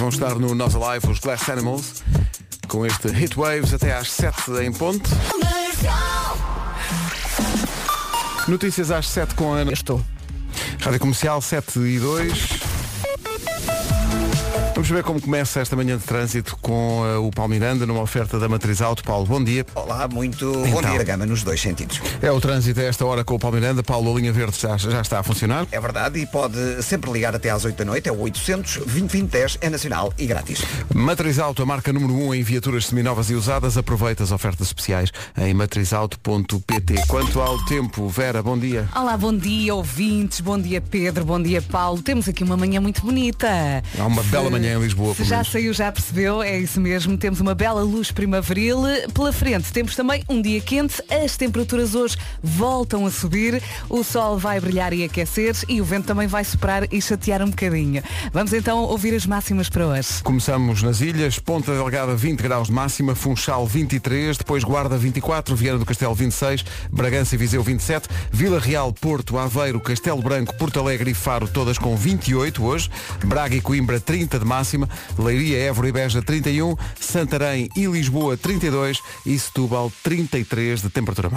vão estar no Nós Alive os Glass Animals com este Hit Waves até às 7 em ponto. Notícias às 7 com a Ana. Estou. Rádio Comercial 7 e 2. Vamos ver como começa esta manhã de trânsito com uh, o Paulo Miranda numa oferta da Matriz Auto. Paulo, bom dia. Olá, muito bom Então. dia, Gama, nos dois sentidos. É o trânsito a esta hora com o Paulo Miranda. Paulo, a linha verde já, já está a funcionar. É verdade e pode sempre ligar até às 8 da noite, é o 800 2010 é nacional e grátis. Matriz Auto, a marca número 1 em viaturas seminovas e usadas. Aproveita as ofertas especiais em matrizauto.pt. Quanto ao tempo, Vera, bom dia. Olá, bom dia, ouvintes, bom dia Pedro, bom dia Paulo. Temos aqui uma manhã muito bonita. Há uma bela manhã em Lisboa, Se já saiu, já percebeu, é isso mesmo. Temos uma bela luz primaveril. Pela frente. Temos também um dia quente, as temperaturas hoje voltam a subir, o sol vai brilhar e aquecer e o vento também vai soprar e chatear um bocadinho. Vamos então ouvir as máximas para hoje. Começamos nas ilhas, Ponta Delgada 20 graus de máxima, Funchal 23, depois Guarda 24, Viana do Castelo 26, Bragança e Viseu 27, Vila Real, Porto, Aveiro, Castelo Branco, Porto Alegre e Faro, todas com 28 hoje, Braga e Coimbra 30 de máxima, Leiria, Évora e Beja 31, Santarém e Lisboa 32 e Setúbal 33 de temperatura.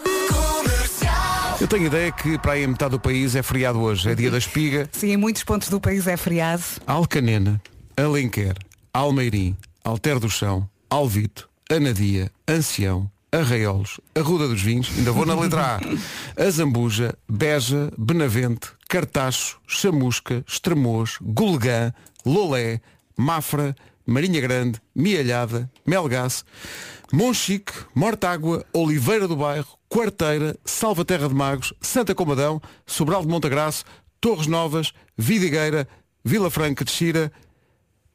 Eu tenho ideia que para aí a metade do país é feriado hoje, é dia da espiga, Sim, em muitos pontos do país é feriado. Alcanena, Alenquer, Almeirim, Alter do Chão, Alvito, Anadia, Ancião, Arraiolos, Arruda dos Vinhos, ainda vou na letra A, Azambuja, Beja, Benavente, Cartacho, Chamusca, Estremoz, Gulgã, Lolé, Mafra, Marinha Grande, Mialhada, Melgaço, Monchique, Mortágua, Oliveira do Bairro, Quarteira, Salvaterra de Magos, Santa Comadão, Sobral de Montagraço, Torres Novas, Vidigueira, Vila Franca de Xira,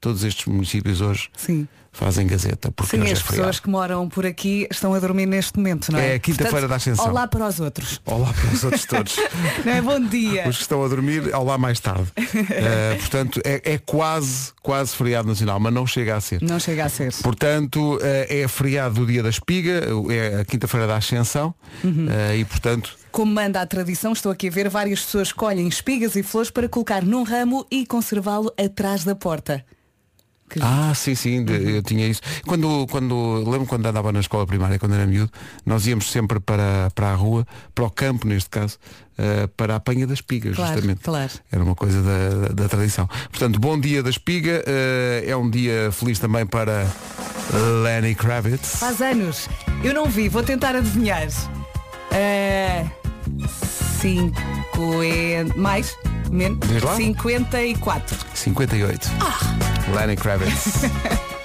todos estes municípios hoje Sim. Fazem gazeta, porque Sim, as é feriado. pessoas que moram por aqui estão a dormir neste momento, não é? É a quinta-feira da Ascensão. Olá para os outros. Olá para os outros todos. Não é? Bom dia. Os que estão a dormir, ao lá mais tarde. Eh, portanto, é, é quase, quase feriado nacional, mas não chega a ser. Não chega a ser. Portanto, eh, é feriado do dia da espiga, é a quinta-feira da Ascensão, Uhum. eh, e portanto, Como manda a tradição, estou aqui a ver várias pessoas colhem espigas e flores para colocar num ramo e conservá-lo atrás da porta. Que- Ah, sim, sim, de- eu tinha isso. Quando, quando, lembro quando andava na escola primária, quando era miúdo, nós íamos sempre para, para a rua, para o campo neste caso, eh, para a apanha das espigas, Claro, justamente. claro. Era uma coisa da, da, da tradição. Portanto, bom dia da espiga, eh, é um dia feliz também para Lenny Kravitz. Faz anos. Eu não vi, vou tentar adivinhar. É... 50... Mais? Menos? Diz lá. 54. 58. Lenny Kravitz.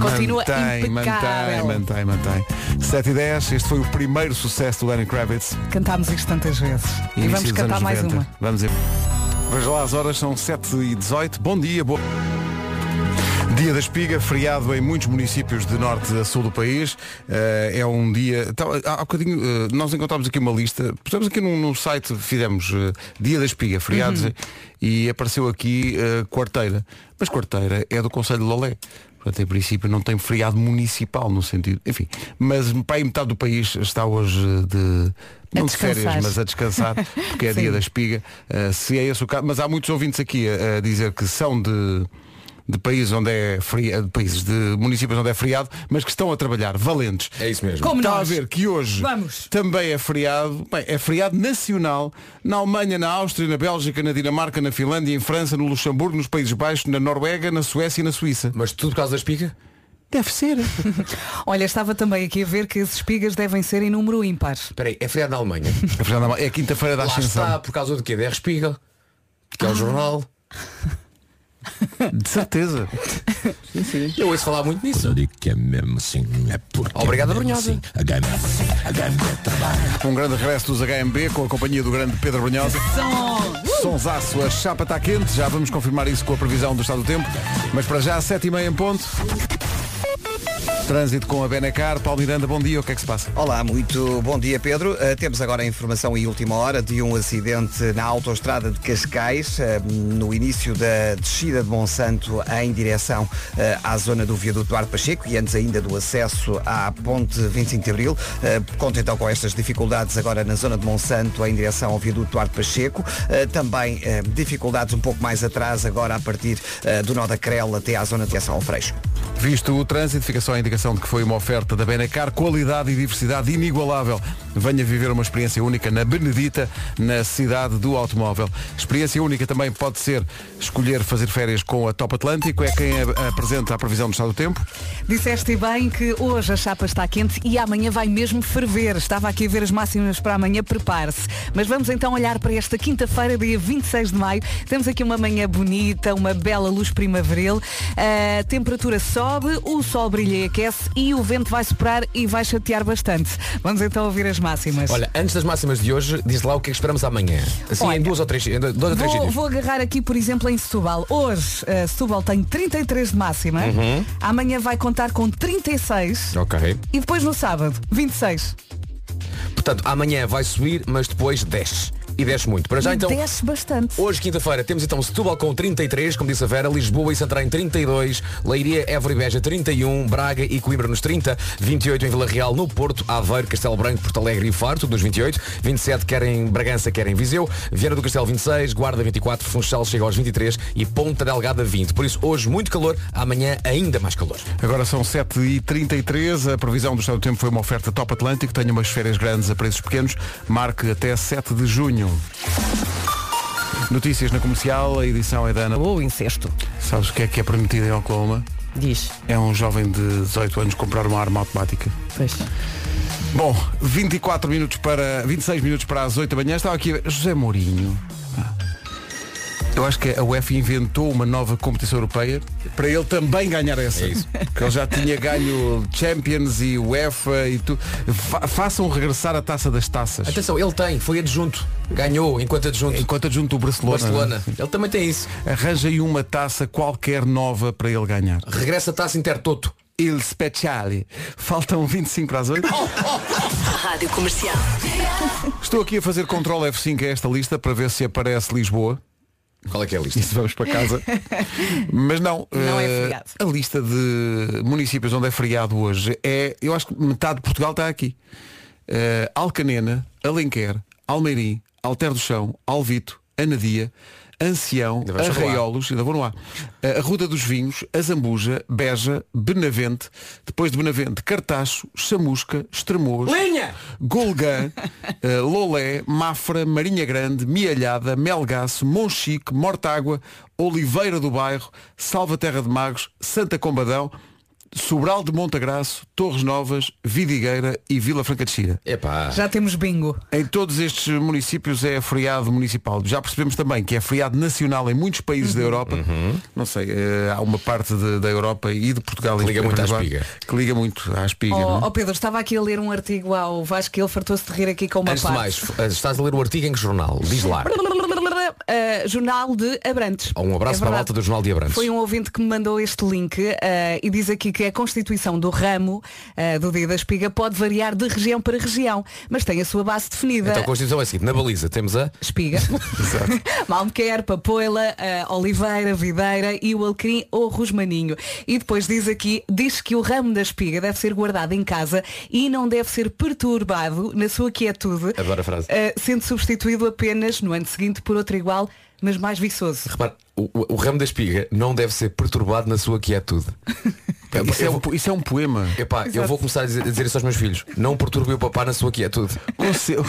Continua mantém, impecável. mantém, mantém, mantém. 7 e 10, este foi o primeiro sucesso do Lenny Kravitz. Cantámos isto tantas vezes. e Início vamos dos cantar mais 90. uma. Vamos ver. Veja lá, as horas são 7 e 18 Bom dia, boa. Dia da Espiga, feriado em muitos municípios de norte a sul do país. Eh, é um dia. Então, há há bocadinho, eh, nós encontramos aqui uma lista. Pusemos aqui num, num site, fizemos eh, Dia da Espiga, feriados, Uhum. e apareceu aqui Quarteira. Mas Quarteira é do Conselho de Lolé. Portanto, em princípio não tem feriado municipal no sentido. Enfim, mas para aí metade do país está hoje de. Não de férias, mas a descansar, porque é dia da espiga. Uh, se é esse o caso, mas há muitos ouvintes aqui a, a dizer que são de, de países onde é feriado, de países, de municípios onde é feriado, mas que estão a trabalhar, valentes. É isso mesmo. Como Está a nós. ver que hoje Vamos. também é feriado, bem, é feriado nacional na Alemanha, na Áustria, na Bélgica, na Dinamarca, na Finlândia, em França, no Luxemburgo, nos Países Baixos, na Noruega, na Suécia e na Suíça. Mas tudo por causa da espiga? Deve ser. Olha, estava também aqui a ver que as espigas devem ser em número ímpar. Espera aí, é feriado na Alemanha. É feriado na- É a quinta-feira da Lá Ascensão. está, por causa do quê? Der Spiegel, que é o jornal. De certeza. Eu ouço falar muito nisso. Eu digo que é mesmo assim, é porque Obrigado, é mesmo Brunhosa. assim. Trabalha. Um grande regresso dos HMB com a companhia do grande Pedro Brunhosa. Sonsaço, a chapa está quente, já vamos confirmar isso com a previsão do estado do tempo. Mas para já, 7 e meia em ponto. Trânsito com a Benacar. Paulo Miranda, bom dia. O que é que se passa? Olá, muito bom dia Pedro. Uh, temos agora a informação em última hora de um acidente na autoestrada de Cascais, uh, no início da descida de Monsanto em direção uh, à zona do viaduto Duarte Pacheco e antes ainda do acesso à ponte 25 de Abril. Conta então com estas dificuldades agora na zona de Monsanto em direção ao viaduto Duarte Pacheco. Também dificuldades um pouco mais atrás agora a partir do nó da Crela até à zona de direção ao Freixo. Visto o trânsito, fica só a indicação de que foi uma oferta da Benacar, qualidade e diversidade inigualável. Venha viver uma experiência única na Benedita, na cidade do automóvel. Experiência única também pode ser escolher fazer férias com a Top Atlântico, é quem apresenta a previsão do estado do tempo. Disseste bem que hoje a chapa está quente e amanhã vai mesmo ferver. Estava aqui a ver as máximas para amanhã, prepare-se. Mas vamos então olhar para esta quinta-feira, dia 26 de maio. Temos aqui uma manhã bonita, uma bela luz primaveril. A temperatura sobe, o sol brilha e aquece e o vento vai soprar e vai chatear bastante. Vamos então ouvir as máximas. Olha, antes das máximas de hoje, diz lá o que é que esperamos amanhã. Assim, Olha, em duas ou três, em dois ou três Vou, vou agarrar aqui, por exemplo, em Setúbal. Hoje, eh, Setúbal tem 33 de máxima. Uhum. Amanhã vai contar com 36. Ok. E depois no sábado, 26. Portanto, amanhã vai subir, mas depois desce. E desce muito. Para já então. desce bastante. Hoje, quinta-feira, temos então Setúbal com 33, como disse a Vera, Lisboa e Santarém 32, Leiria, Évora e Beja 31, Braga e Coimbra nos 30, 28 em Vila Real, no Porto, Aveiro, Castelo Branco, Porto Alegre e Faro, tudo nos 28, 27 quer em Bragança, quer em Viseu, Viana do Castelo 26, Guarda 24, Funchal chega aos 23 e Ponta Delgada 20. Por isso, hoje muito calor, amanhã ainda mais calor. Agora são 7h33, a previsão do estado do tempo foi uma oferta Top Atlântico, tenha umas férias grandes a preços pequenos, marque até 7 de junho. Notícias na comercial, a edição é da Ana. Ou incesto. Sabes o que é que é permitido em Oklahoma? Diz. É um jovem de 18 anos comprar uma arma automática. Pois. Bom, 24 minutos para 26 minutos para as 8 da manhã. Estava aqui José Mourinho. Eu acho que a UEFA inventou uma nova competição europeia para ele também ganhar essa. É isso. Porque ele já tinha ganho Champions e UEFA e tu. Fa façam regressar a taça das taças. Atenção, ele tem, foi adjunto, ganhou enquanto adjunto. Enquanto adjunto do Barcelona. Barcelona. Ele também tem isso. Arranjem uma taça qualquer nova para ele ganhar. Regressa a taça Intertoto. Il Speciale. Faltam 25 para as 8. Rádio Comercial. Estou aqui a fazer Ctrl F5 a esta lista para ver se aparece Lisboa. Qual é que é a lista? Isso vamos para casa. Mas não. Não é eh, feriado. A lista de municípios onde é feriado hoje é. Eu acho que metade de Portugal está aqui. Eh, Alcanena, Alenquer, Almeirim, Alter do Chão, Alvito, Anadia, Ancião. Arraiolos, ainda vou no ar. A Ruda dos Vinhos, Azambuja, Beja, Benavente, depois de Benavente, Cartacho, Chamusca, Estremoz, Linha! Golgã, eh, Lolé, Mafra, Marinha Grande, Mialhada, Melgaço, Monchique, Mortágua, Oliveira do Bairro, Salva Terra de Magos, Santa Combadão, Sobral de Montagraço, Torres Novas, Vidigueira e Vila Franca de Xira. Epá. Já temos bingo. Em todos estes municípios é feriado municipal. Já percebemos também que é feriado nacional em muitos países da Europa. Não sei, eh, há uma parte de- da Europa e de Portugal Que em liga muito à espiga. Que liga muito à espiga. não Ó é? oh, Pedro, estava aqui a ler um artigo ao Vasco que ele fartou-se de rir aqui com uma Antes de parte. mais, f- estás a ler o artigo em que jornal? Diz lá. Uh, jornal de Abrantes. Um abraço É para a malta do Jornal de Abrantes. Foi um ouvinte que me mandou este link uh, e diz aqui que a constituição do ramo uh, do dia da espiga pode variar de região para região, mas tem a sua base definida. Então a Constituição é a seguinte, na baliza temos a Espiga. Malmequer, Papoila, uh, Oliveira, Videira e o Alquim ou Rosmaninho. E depois diz aqui, diz que o ramo da espiga deve ser guardado em casa e não deve ser perturbado na sua quietude, Adoro a frase. uh, sendo substituído apenas no ano seguinte por outro igual, mas mais viçoso. Repare, o, o- o ramo da espiga não deve ser perturbado na sua quietude. Isso é, um, isso é um poema. Epá, eu vou começar a dizer, a dizer isso aos meus filhos. Não perturbe o papá na sua quietude. Com seu-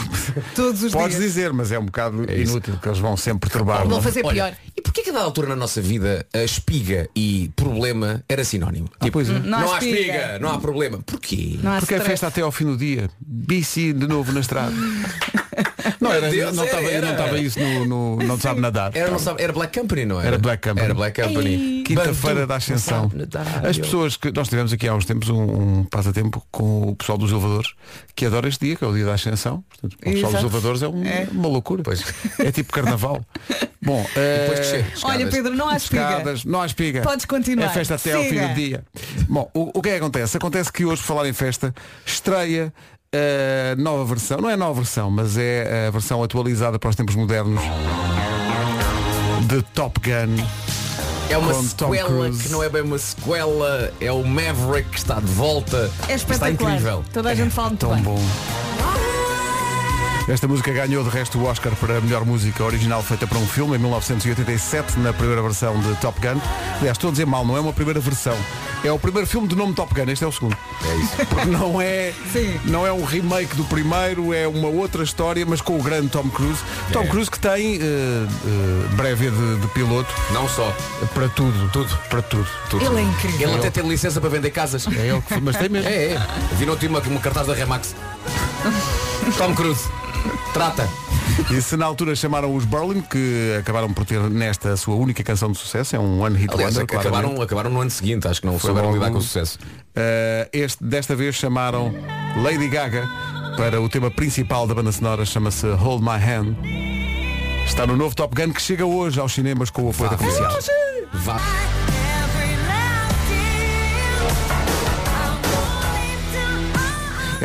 Todos os Podes dias. dizer, mas é um bocado É inútil, que eles vão sempre perturbar. Vão fazer Olha, pior. E porquê que a dada altura na nossa vida a espiga e problema era sinónimo? Tipo, pois é. Não há não há espiga. espiga, não há problema. Porquê? Não há Porque é stress. festa até ao fim do dia. BC de novo na estrada. Não, era, Deus, não estava era. não estava isso no, no Não Sabe Nadar. Era, não sabe, era Black Company, não era? Era Black Company. Era Black Company. Quinta-feira da Ascensão. nadar, As pessoas que nós tivemos aqui há uns tempos um, um passatempo com o pessoal dos elevadores que adora este dia, que é o dia da Ascensão. Portanto, o pessoal dos Exato. elevadores é, um- É. uma loucura. Pois. É tipo carnaval. Bom, Depois eh, descer. Olha. Pedro, não há espiga. não há espiga. Podes continuar. É festa até ao fim Siga. do dia. Bom, o, o que é que acontece? Acontece que hoje, por falar em festa, estreia a nova versão, não é nova versão, mas é a versão atualizada para os tempos modernos de Top Gun. É uma sequela que não é bem uma sequela, é o Maverick que está de volta. É Está espetacular. incrível. Toda a gente fala muito Tão bem. bom. Esta música ganhou de resto o Oscar para a melhor música original feita para um filme em 1987, na primeira versão de Top Gun. Aliás, estou a dizer mal, não é uma primeira versão. É o primeiro filme de nome Top Gun, este é o segundo. É isso. Porque não é, Sim. não é um remake do primeiro, é uma outra história, mas com o grande Tom Cruise. Tom É. Cruise que tem eh, eh, breve de, de piloto Não só. para tudo. Tudo. Para tudo. tudo. Ele é incrível. Ele até tem licença para vender casas. É ele que mas tem mesmo. É, é. Vi no uma, uma cartaz da Remax. Tom Cruise. Trata. E se na altura chamaram os Berlin, que acabaram por ter nesta sua única canção de sucesso, é um One Hit Aliás, Wonder, claramente. acabaram, acabaram no ano seguinte, acho que não Foi souberam logo- lidar com o sucesso. Uh, este, desta vez chamaram Lady Gaga para o tema principal da banda sonora, chama-se Hold My Hand. Está no novo Top Gun que chega hoje aos cinemas com o apoio da comercial. Vá.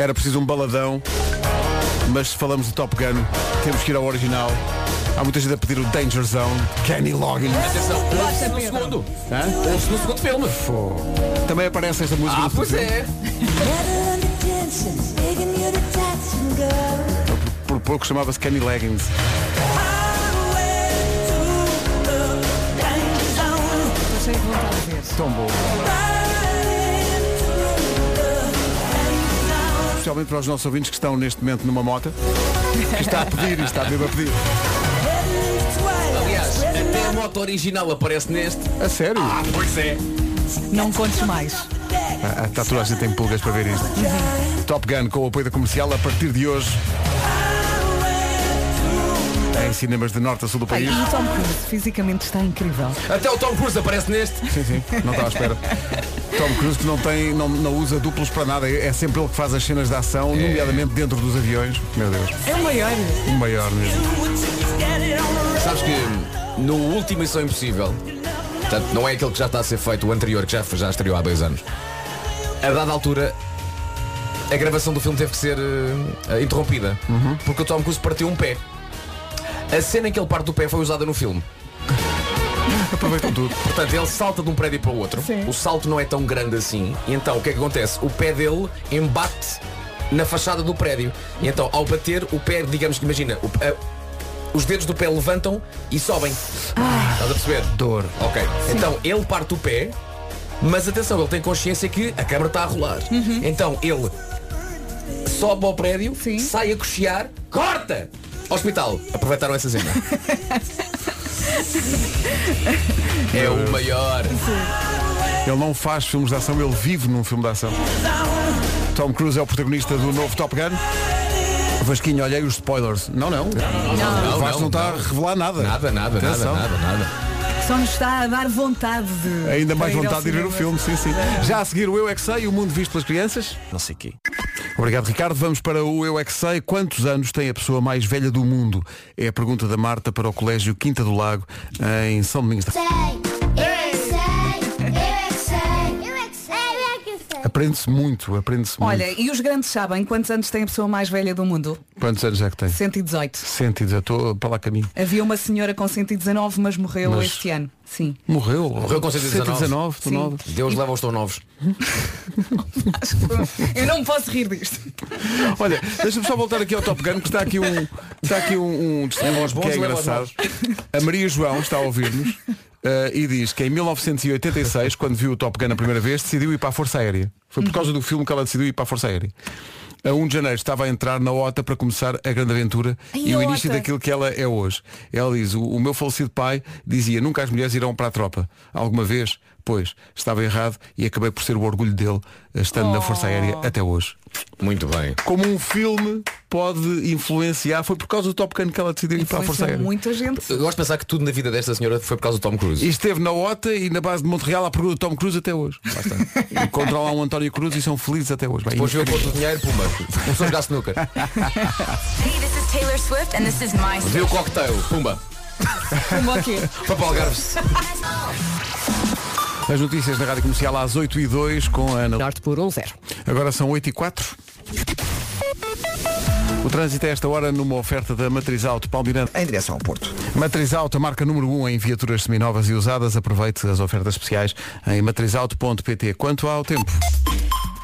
Era preciso um baladão, mas se falamos de Top Gun, temos que ir ao original. Há muita gente a pedir o Danger Zone, Kenny Loggins. Atenção, ouve-se no segundo. Hã? Ouve-se no segundo filme. Também aparece esta música Ah, no pois filme. é. Por pouco chamava-se Kenny Leggings. Ver. Tão bom. Especialmente para os nossos ouvintes que estão neste momento numa moto. Que está a pedir e está mesmo a pedir. Aliás, até a moto original aparece neste. A sério? Ah, pois é. Não contes mais. Ah, Está toda a gente tem pulgas para ver isto. Top Gun com o apoio da comercial a partir de hoje. Em cinemas de norte a sul do Ai, país. e o Tom Cruise fisicamente está incrível. Até o Tom Cruise aparece neste. Sim, sim, não estava à espera. Tom Cruise que não, tem, não, não usa duplos para nada. É é sempre ele que faz as cenas de ação, nomeadamente dentro dos aviões. Meu Deus, É o maior. o maior mesmo. Sabes que no último Missão Impossível, portanto, não é aquele que já está a ser feito, o anterior, que já, já estreou há dois anos. A dada altura, a gravação do filme teve que ser eh, interrompida. Porque o Tom Cruise partiu um pé. A cena em que ele parte o pé foi usada no filme. Aproveitam tudo. Portanto, ele salta de um prédio para o outro. Sim. O salto não é tão grande assim. E então, o que é que acontece? O pé dele embate na fachada do prédio. E então, ao bater, o pé, digamos que imagina, o- a- os dedos do pé levantam e sobem. Estás a perceber? Dor. Ok. Então, ele parte o pé, mas atenção, ele tem consciência que a câmara está a rolar. Então, ele sobe ao prédio, Sim. sai a cochear, corta! Hospital. Aproveitaram essa cena. é o maior. Ele não faz filmes de ação, ele vive num filme de ação. Tom Cruise é o protagonista do novo Top Gun. Vasquinho, olhei os spoilers. Não, não. Não, o Vasco não, não, está a revelar nada. Nada, nada, Atenção. nada, nada, nada. Só nos está a dar vontade de. Ainda mais vontade de ir ver o filme, sim, sim. Já a seguir o Eu É Que Sei, o mundo visto pelas crianças. Não sei quê. Obrigado, Ricardo. Vamos para o Eu É Que Sei. Quantos anos tem a pessoa mais velha do mundo? É a pergunta da Marta para o Colégio Quinta do Lago, em São Domingos da... sei, Aprende-se muito, aprende-se muito. Olha, e os grandes sabem quantos anos tem a pessoa mais velha do mundo? Quantos anos é que tem? 118. 110, estou para lá caminho. Havia uma senhora com 119, mas morreu Mas- este ano. Sim. Morreu? Morreu com 119. 119, Sim. 119. Deus leva os tão novos. Eu não me posso rir disto. Olha, deixa-me só voltar aqui ao Top Gun, que está aqui um, está aqui um, um testemunho bons, que é engraçado. A Maria João está a ouvir-nos eh, e diz que em 1986, quando viu o Top Gun a primeira vez, decidiu ir para a Força Aérea. Foi por causa do filme que ela decidiu ir para a Força Aérea. A 1 de janeiro estava a entrar na OTA para começar a grande aventura Ai, e o início OTA. daquilo que ela é hoje. Ela diz, o, o meu falecido pai dizia, nunca as mulheres irão para a tropa. Alguma vez, depois estava errado e acabei por ser o orgulho dele eh, estando na Força Aérea até hoje. Muito bem. Como um filme pode influenciar, foi por causa do Top Gun que ela decidiu ir para a Força Influenciou Aérea. muita gente. Eu gosto de pensar que tudo na vida desta senhora foi por causa do Tom Cruise. E esteve na OTA e na base de Montreal à procura do Tom Cruise até hoje. E controlam um António Cruz e são felizes até hoje. Bem, Depois viu a cor do dinheiro, pumba. Começou a jogar snooker. Hey, this is Taylor Swift and this is my Viu o cocktail, pumba. Como o quê? Para Algarves. As notícias da Rádio Comercial às 8 e 2 com a Ana. Norte por 1 0 Agora são 8 e 4. O trânsito é esta hora numa oferta da Matriz Auto Palmirante. Em direção ao Porto. Matriz Auto, a marca número 1 em viaturas seminovas e usadas. Aproveite as ofertas especiais em matrizauto.pt. Quanto ao tempo?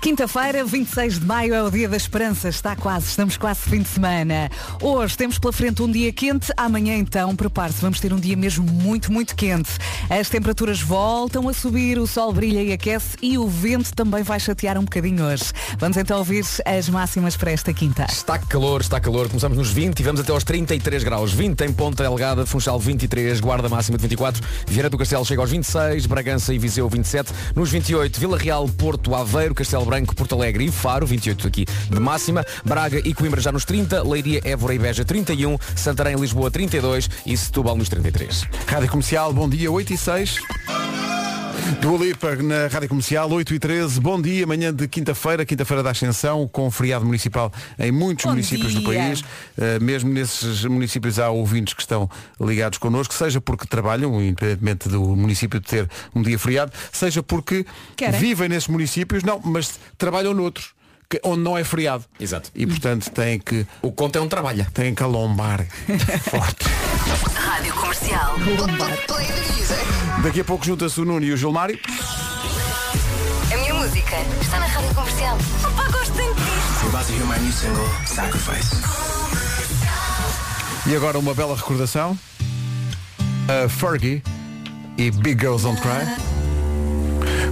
Quinta-feira, 26 de maio, é o dia da esperança. Está quase, estamos quase fim de semana. Hoje temos pela frente um dia quente. Amanhã, então, prepare-se. Vamos ter um dia mesmo muito, muito quente. As temperaturas voltam a subir, o sol brilha e aquece e o vento também vai chatear um bocadinho hoje. Vamos então ouvir as máximas para esta quinta. Está calor, está calor. Começamos nos 20 e vamos até aos 33 graus. 20 em Ponta Delgada, Funchal 23, Guarda máxima de 24, Vieira do Castelo chega aos 26, Bragança e Viseu 27, nos 28, Vila Real, Porto, Aveiro, Castelo Branco, Porto Alegre e Faro, 28 aqui de máxima, Braga e Coimbra já nos 30, Leiria, Évora e Beja 31, Santarém e Lisboa 32 e Setúbal nos 33. Rádio Comercial, bom dia, 8 e 6. Do Lipa na Rádio Comercial, 8 e 13. Bom dia, amanhã de quinta-feira, quinta-feira da Ascensão, com feriado municipal em muitos Bom municípios do dia. país. Uh, mesmo nesses municípios há ouvintes que estão ligados connosco, seja porque trabalham, independentemente do município ter um dia feriado, seja porque Querem. vivem nesses municípios, não, mas trabalham noutros, que- onde não é feriado. Exato. E portanto têm que, O conto é um trabalho. têm que alombar forte. Rádio Comercial. Daqui a pouco junta-se o Nuno e o Gilmário. A minha música está na rádio comercial. Opa, gosto tanto disto. You're about to hear my new single, Sacrifice. E agora uma bela recordação. A Fergie e Big Girls Don't Cry.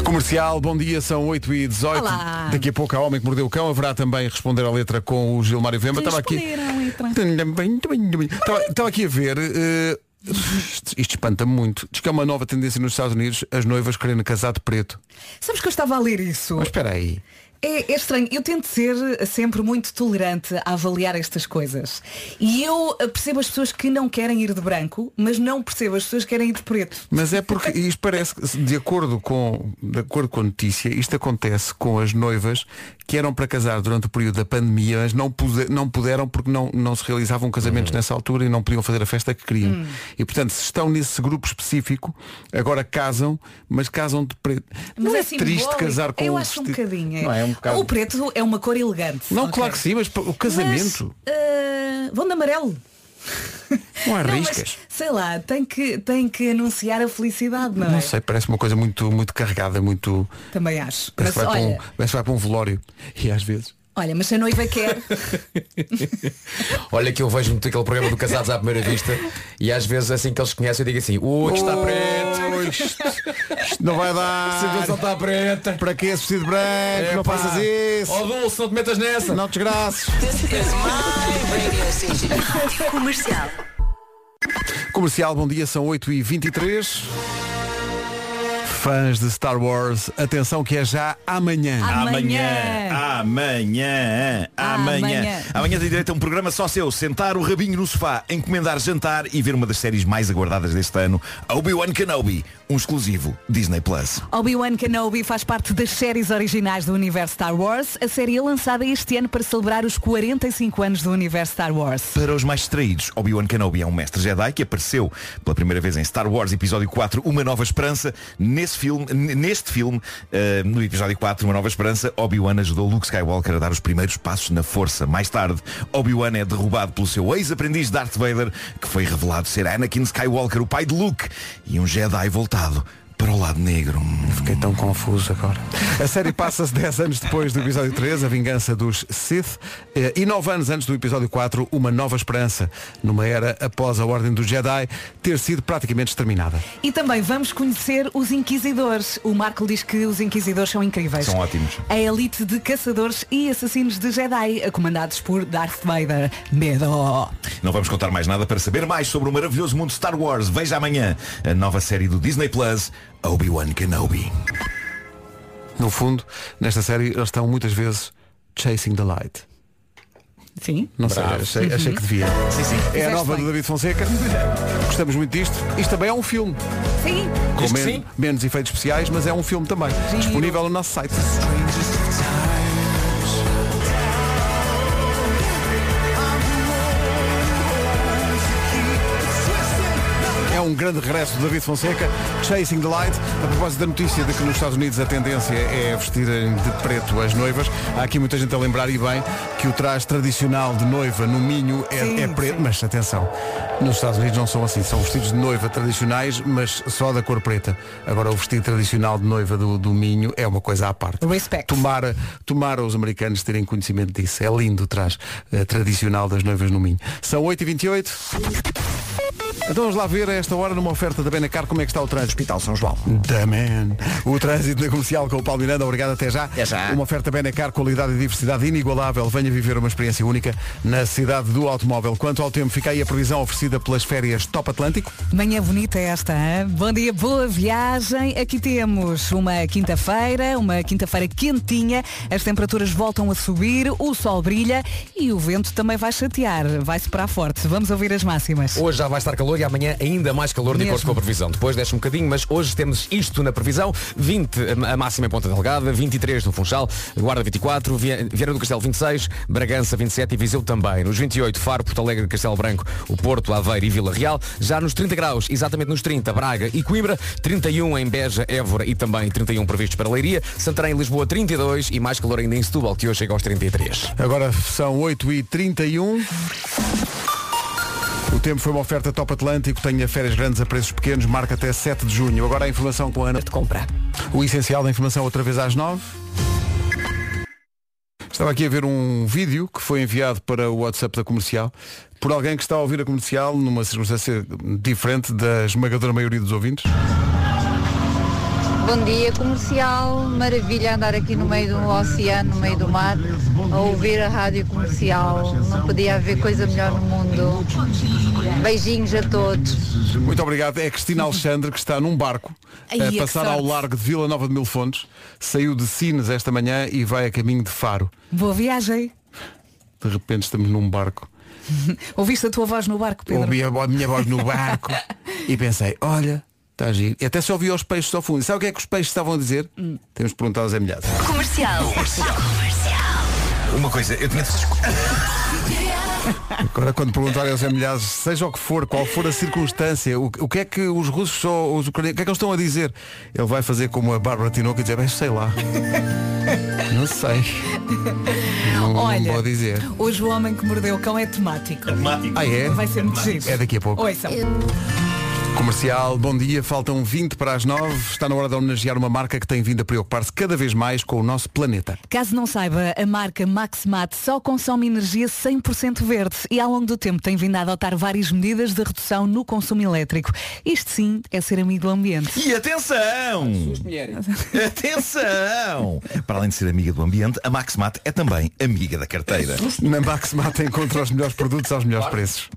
Comercial, bom dia, são 8 e 18 Olá. Daqui a pouco a Homem que Mordeu o Cão haverá também responder à letra com o Gilmário Vemba. Estava aqui. Estava, estava aqui a ver. eh, isto isto espanta-me muito. Diz que é uma nova tendência nos Estados Unidos as noivas querendo casar de preto. Sabes que eu estava a ler isso? Mas espera aí. É, é estranho. Eu tento ser sempre muito tolerante a avaliar estas coisas. E eu percebo as pessoas que não querem ir de branco, mas não percebo as pessoas que querem ir de preto. Mas é porque isto parece que, de acordo com, de acordo com a notícia, isto acontece com as noivas que eram para casar durante o período da pandemia, mas não, pude- não puderam porque não, não se realizavam casamentos nessa altura e não podiam fazer a festa que queriam. Hum. E portanto, se estão nesse grupo específico, agora casam, mas casam de preto. Mas não é, simbólico. triste casar com Eu acho um bocadinho. é. Não é um bocado. O preto é uma cor elegante. Não, ok? claro que sim, mas o casamento. Mas, eh, vão de amarelo. Não há Não, riscas. mas, sei lá, tem que, tem que anunciar a felicidade, não é? Não sei, parece uma coisa muito, muito carregada, muito. Também acho. Parece Mas que vai, olha, um, parece que vai para um velório. E às vezes. Olha, mas se a noiva quer, Olha que eu vejo muito aquele programa do Casados à Primeira Vista e às vezes assim que eles se conhecem eu digo assim, ui, que está preto. Isto, isto não vai A dar. situação está preta. Para que esse vestido branco? É, não pá. faças isso. Ó Dulce, não te metas nessa. Não te desgraças. Comercial. Comercial, bom dia, são 8h23. Fãs de Star Wars, atenção que é já amanhã. Amanhã. Amanhã. Amanhã. Amanhã. Amanhã tem direito a um programa só seu. Sentar o rabinho no sofá, encomendar jantar e ver uma das séries mais aguardadas deste ano, Obi-Wan Kenobi, um exclusivo Disney Plus. Obi-Wan Kenobi faz parte das séries originais do universo Star Wars. A série é lançada este ano para celebrar os 45 anos do universo Star Wars. Para os mais distraídos, Obi-Wan Kenobi é um mestre Jedi que apareceu pela primeira vez em Star Wars Episódio 4, Uma Nova Esperança. Nesse filme, n- neste filme, eh, no Episódio 4, Uma Nova Esperança, Obi-Wan ajudou Luke Skywalker a dar os primeiros passos na força. Mais tarde, Obi-Wan é derrubado pelo seu ex-aprendiz Darth Vader, que foi revelado ser Anakin Skywalker, o pai de Luke, e um Jedi voltado para o lado negro. Fiquei tão confuso agora. A série passa-se 10 anos depois do episódio 3, A Vingança dos Sith, eh, e 9 anos antes do episódio 4, Uma Nova Esperança, numa era após a Ordem dos Jedi ter sido praticamente exterminada. E também vamos conhecer os Inquisidores. O Marco diz que os Inquisidores são incríveis. São ótimos. A elite de caçadores e assassinos de Jedi, comandados por Darth Vader. Medo! Não vamos contar mais nada para saber mais sobre o maravilhoso mundo Star Wars. Veja amanhã a nova série do Disney Plus, Obi-Wan Kenobi. No fundo, nesta série eles estão muitas vezes chasing the light. Sim. Não sei, Bravo. achei, achei que devia. Sim, sim. É a Fizeste nova bem. do David Fonseca. Gostamos muito disto. Isto também é um filme. Sim. Com Diz que men- sim. menos efeitos especiais, mas é um filme também. Disponível no nosso site. Um grande regresso do David Fonseca, Chasing the Light. A propósito da notícia de que nos Estados Unidos a tendência é vestirem de preto as noivas, há aqui muita gente a lembrar e bem que o traje tradicional de noiva no Minho é, Sim, é preto, sim. mas atenção, nos Estados Unidos não são assim, são vestidos de noiva tradicionais, mas só da cor preta. Agora o vestido tradicional de noiva do, do Minho é uma coisa à parte. Respect. Tomara, tomara os americanos terem conhecimento disso. É lindo o traje eh, tradicional das noivas no Minho. São 8h28. Então vamos lá ver a esta hora numa oferta da Benacar como é que está o trânsito. Hospital São João. Da man. O trânsito na comercial com o Paulo Miranda, obrigado até já. Até já. Uma oferta Benacar, qualidade e diversidade inigualável. Venha viver uma experiência única na cidade do automóvel. Quanto ao tempo, fica aí a previsão oferecida pelas férias Top Atlântico. Manhã bonita esta, hein? Bom dia, boa viagem. Aqui temos uma quinta-feira, uma quinta-feira quentinha. As temperaturas voltam a subir, o sol brilha e o vento também vai chatear, vai soprar forte. Vamos ouvir as máximas. Hoje já vai estar calor e amanhã ainda mais calor de Mesmo. acordo com a previsão. Depois desce um bocadinho, mas hoje temos isto na previsão. 20 a máxima em Ponta Delgada, 23 no Funchal, Guarda 24, Vie- Vieira do Castelo 26, Bragança 27 e Viseu também. Nos 28, Faro, Porto Alegre, Castelo Branco, o Porto, Aveiro e Vila Real. Já nos 30 graus, exatamente nos 30, Braga e Coimbra, 31 em Beja, Évora e também 31 previstos para Leiria, Santarém e Lisboa 32 e mais calor ainda em Setúbal, que hoje chega aos 33. Agora são 8h31. O tempo foi uma oferta Top Atlântico, tenha férias grandes a preços pequenos, marca até 7 de junho. Agora a informação com a Ana. De compra. O essencial da informação outra vez às 9. Estava aqui a ver um vídeo que foi enviado para o WhatsApp da comercial por alguém que está a ouvir a comercial numa circunstância diferente da esmagadora maioria dos ouvintes. Bom dia comercial, maravilha andar aqui no meio do oceano, no meio do mar, a ouvir a rádio comercial. Não podia haver coisa melhor no mundo. Beijinhos a todos. Muito obrigado. É a Cristina Alexandre que está num barco a passar ao largo de Vila Nova de Mil Fontes. Saiu de Sines esta manhã e vai a caminho de Faro. Boa viagem. De repente estamos num barco. Ouviste a tua voz no barco, Pedro? Ouvi a, a minha voz no barco e pensei, olha, está giro. E até se ouvi os peixes ao fundo. E sabe o que é que os peixes estavam a dizer? Temos de perguntar aos emilhados. Comercial. Uma coisa, eu tinha Agora quando perguntarem aos emilhados, seja o que for, qual for a circunstância, o, o que é que os russos ou os ucranianos, o que é que eles estão a dizer? Ele vai fazer como a Bárbara Tinoco e dizer, bem, sei lá. Não sei. Não, Olha, não vou dizer. hoje o homem que mordeu o cão é temático. Ah é? Vai ser muito giro. É daqui a pouco. Ouçam. Comercial, bom dia, faltam 20 para as 9. Está na hora de homenagear uma marca que tem vindo a preocupar-se cada vez mais com o nosso planeta. Caso não saiba, a marca Maximat só consome energia 100% verde e ao longo do tempo tem vindo a adotar várias medidas de redução no consumo elétrico. Isto sim é ser amigo do ambiente. E atenção! Atenção! Para além de ser amiga do ambiente, a Maxmat é também amiga da carteira. Na Maximat encontra os melhores produtos aos melhores preços.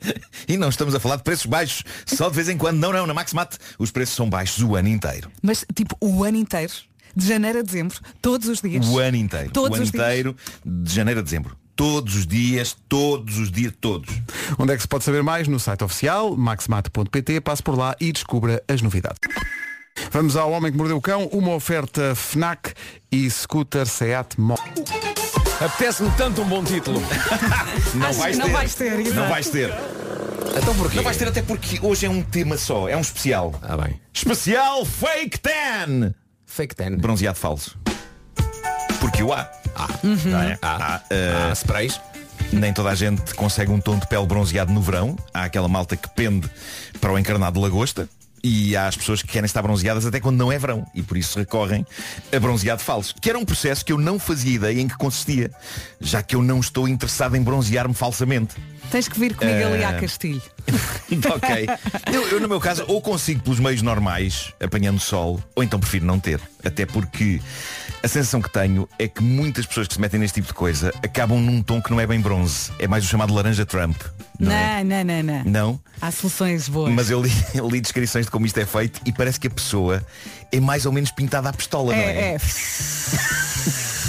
E não estamos a falar de preços baixos, só de vez em quando. Não, não, na Maxmat os preços são baixos o ano inteiro. Mas tipo o ano inteiro, de janeiro a dezembro, todos os dias. O ano inteiro. Todos o ano os dias. inteiro, de janeiro a dezembro. Todos os dias, todos os dias, todos. Onde é que se pode saber mais? No site oficial, maxmat.pt, passe por lá e descubra as novidades. Vamos ao Homem que Mordeu o Cão, uma oferta FNAC e scooter Seat Mó. Apetece-me tanto um bom título. Não Acho vais que ter. não vais ter, Não vais ter. Então porquê? Não vais ter até porque hoje é um tema só, é um especial. Ah bem. Especial Fake Tan! Fake ten. Bronzeado falso. Porque o há. Ah. Não é? Ah. Há, uh, sprays. Nem toda a gente consegue um tom de pele bronzeado no verão. Há aquela malta que pende para o encarnado de lagosta. E há as pessoas que querem estar bronzeadas até quando não é verão. E por isso recorrem a bronzeado falso. Que era um processo que eu não fazia ideia em que consistia. Já que eu não estou interessado em bronzear-me falsamente. Tens que vir comigo ali à Eh, Castilho. ok. Eu, eu, no meu caso, ou consigo pelos meios normais, apanhando sol, ou então prefiro não ter. Até porque a sensação que tenho é que muitas pessoas que se metem neste tipo de coisa acabam num tom que não é bem bronze. É mais o chamado laranja Trump. Não, é? Não, não, não, não. Não? Há soluções boas. Mas eu li, eu li descrições de como isto é feito e parece que a pessoa é mais ou menos pintada à pistola, não é? É, é.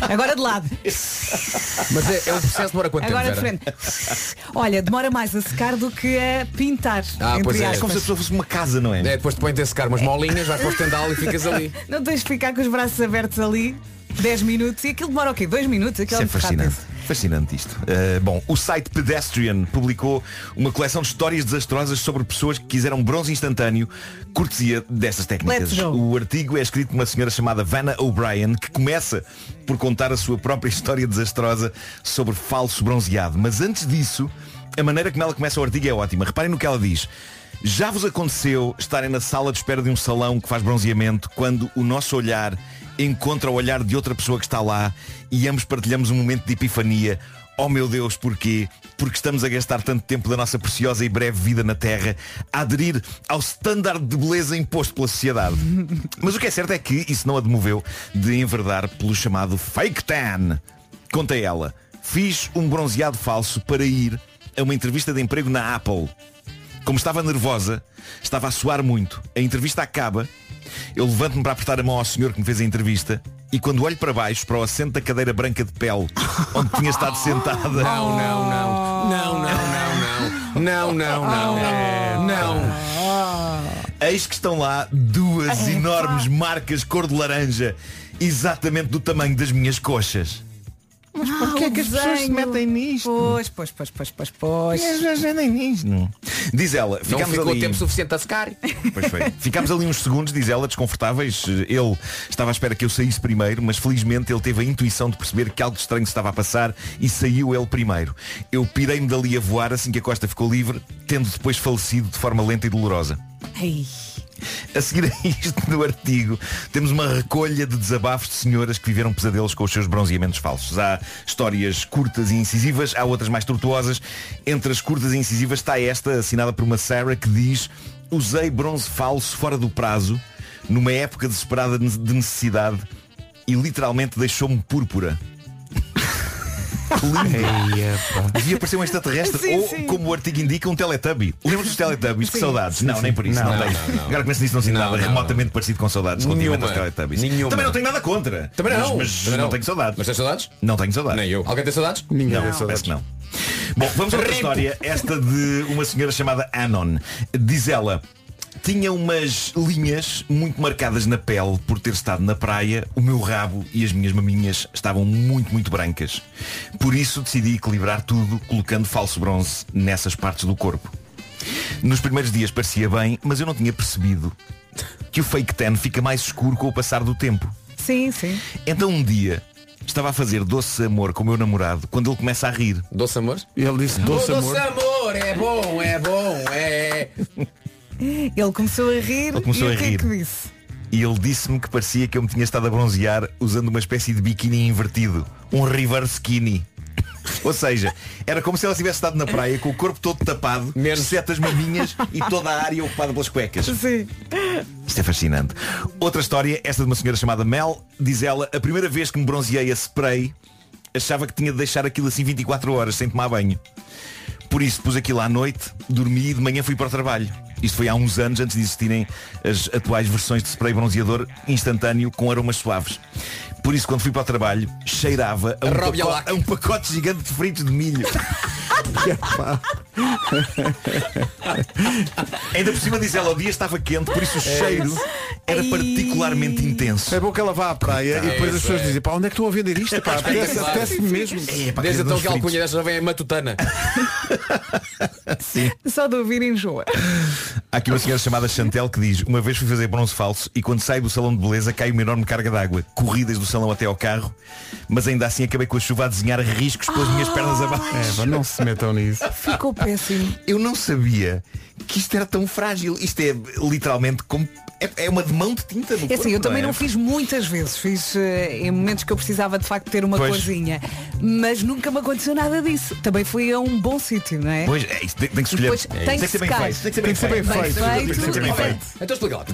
Agora de lado. Mas é, é um processo demora quanto Agora de tempo, Vera? frente. Olha, demora mais a secar do que a pintar. Ah, entre pois é. É aspas. como se a pessoa fosse uma casa, não é? É, depois te põe a secar umas molinhas, vais para o estendal e ficas ali. Não tens de ficar com os braços abertos ali 10 minutos e aquilo demora o quê? 2 minutos? Aquilo Isso é muito rápido. fascinante. Fascinante isto. Uh, bom, o site Pedestrian publicou uma coleção de histórias desastrosas sobre pessoas que quiseram bronze instantâneo, cortesia dessas técnicas. O artigo é escrito por uma senhora chamada Vanna O'Brien, que começa por contar a sua própria história desastrosa sobre falso bronzeado. Mas antes disso, a maneira como ela começa o artigo é ótima. Reparem no que ela diz. Já vos aconteceu estarem na sala de espera de um salão que faz bronzeamento quando o nosso olhar encontra o olhar de outra pessoa que está lá e ambos partilhamos um momento de epifania. Oh meu Deus, porquê? Porque estamos a gastar tanto tempo da nossa preciosa e breve vida na Terra a aderir ao standard de beleza imposto pela sociedade. Mas o que é certo é que isso não a demoveu de enverdar pelo chamado fake tan. Conta ela, fiz um bronzeado falso para ir a uma entrevista de emprego na Apple. Como estava nervosa, estava a suar muito. A entrevista acaba, eu levanto-me para apertar a mão ao senhor que me fez a entrevista e quando olho para baixo, para o assento da cadeira branca de pele, onde tinha estado sentada. Não, não, não. Não, não, não, não. Não, não, não. Não. Eis que estão lá duas enormes marcas cor de laranja, exatamente do tamanho das minhas coxas. Mas porquê que as pessoas se metem nisto? Pois, pois, pois, pois, pois, pois. Diz ela, Não ficámos ficou ali... tempo suficiente a secar. Pois foi. Ficámos ali uns segundos, diz ela, desconfortáveis. Ele estava à espera que eu saísse primeiro, mas felizmente ele teve a intuição de perceber que algo estranho se estava a passar e saiu ele primeiro. Eu pirei-me dali a voar assim que a costa ficou livre, tendo depois falecido de forma lenta e dolorosa. Ei. A seguir a isto no artigo temos uma recolha de desabafos de senhoras que viveram pesadelos com os seus bronzeamentos falsos. Há histórias curtas e incisivas, há outras mais tortuosas. Entre as curtas e incisivas está esta, assinada por uma Sarah, que diz Usei bronze falso fora do prazo, numa época desesperada de necessidade, e literalmente deixou-me púrpura. Que lindo. Devia parecer um extraterrestre Sim, ou, sim. como o artigo indica, um Teletubby. Lembras dos Teletubbies? Que saudades. não, nem por isso. Não, Não, tenho. não, não. Agora penso nisso, não sinto Não, nada não, remotamente parecido com saudades relativamente aos Nenhuma. Teletubbies. Nenhuma. Também não tenho nada contra. Também não. Mas, mas Também não. tenho saudades. Mas tens saudades? Não tenho saudades. Nem eu. Alguém tem saudades? Ninguém Não, parece que não. Bom, vamos a outra história. Esta de uma senhora chamada Anon. Diz ela. Tinha umas linhas muito marcadas na pele por ter estado na praia. O meu rabo e as minhas maminhas estavam muito, muito brancas. Por isso decidi equilibrar tudo colocando falso bronze nessas partes do corpo. Nos primeiros dias parecia bem, mas eu não tinha percebido que o fake tan fica mais escuro com o passar do tempo. Sim, sim. Então um dia estava a fazer doce amor com o meu namorado quando ele começa a rir. Doce amor? Ele disse doce Oh, amor. doce amor, é bom, é bom, é. Ele começou a rir Ele começou e a o que é rir. que disse? E ele disse-me que parecia que eu me tinha estado a bronzear usando uma espécie de biquíni invertido. Um reverse skinny. Ou seja, era como se ela tivesse estado na praia com o corpo todo tapado, Menos. exceto as maminhas e toda a área ocupada pelas cuecas. Sim. Isto é fascinante. Outra história, esta de uma senhora chamada Mel, diz ela, a primeira vez que me bronzeei a spray, achava que tinha de deixar aquilo assim 24 horas sem tomar banho. Por isso pus aquilo à noite, dormi e de manhã fui para o trabalho. Isto foi há uns anos antes de existirem as atuais versões de spray bronzeador instantâneo com aromas suaves. Por isso quando fui para o trabalho, cheirava a um, pacote, a um pacote gigante de fritos de milho. Ainda por cima diz ela, o dia estava quente, por isso o cheiro era particularmente intenso. É bom que ela vá à praia e depois as pessoas dizem, pá, onde é que estou a vender isto? Pá, apetece- mesmo. É, pá, Desde que então que a alcunha desta já vem a matutana. Só de ouvir enjoa. Há aqui uma senhora chamada Chantel que diz Uma vez fui fazer bronze falso e quando saio do salão de beleza cai uma enorme carga d'água Corridas do salão até ao carro Mas ainda assim acabei com a chuva a desenhar riscos pelas minhas pernas abaixo É, não se metam nisso. Ficou péssimo. Eu não sabia que isto era tão frágil. Isto é literalmente como. É, é uma de mão de tinta no É assim, corpo, eu também é? não fiz muitas vezes. Fiz eh, em momentos que eu precisava de facto ter uma Pois. corzinha. Mas nunca me aconteceu nada disso. Também fui a um bom sítio, não é? Pois, é, isto tem, tem que escolher. Depois tem tem que que ser bem feito. Tem que ser Tem bem Bem feito. feito. Tem que ser bem feito. Então explica lá.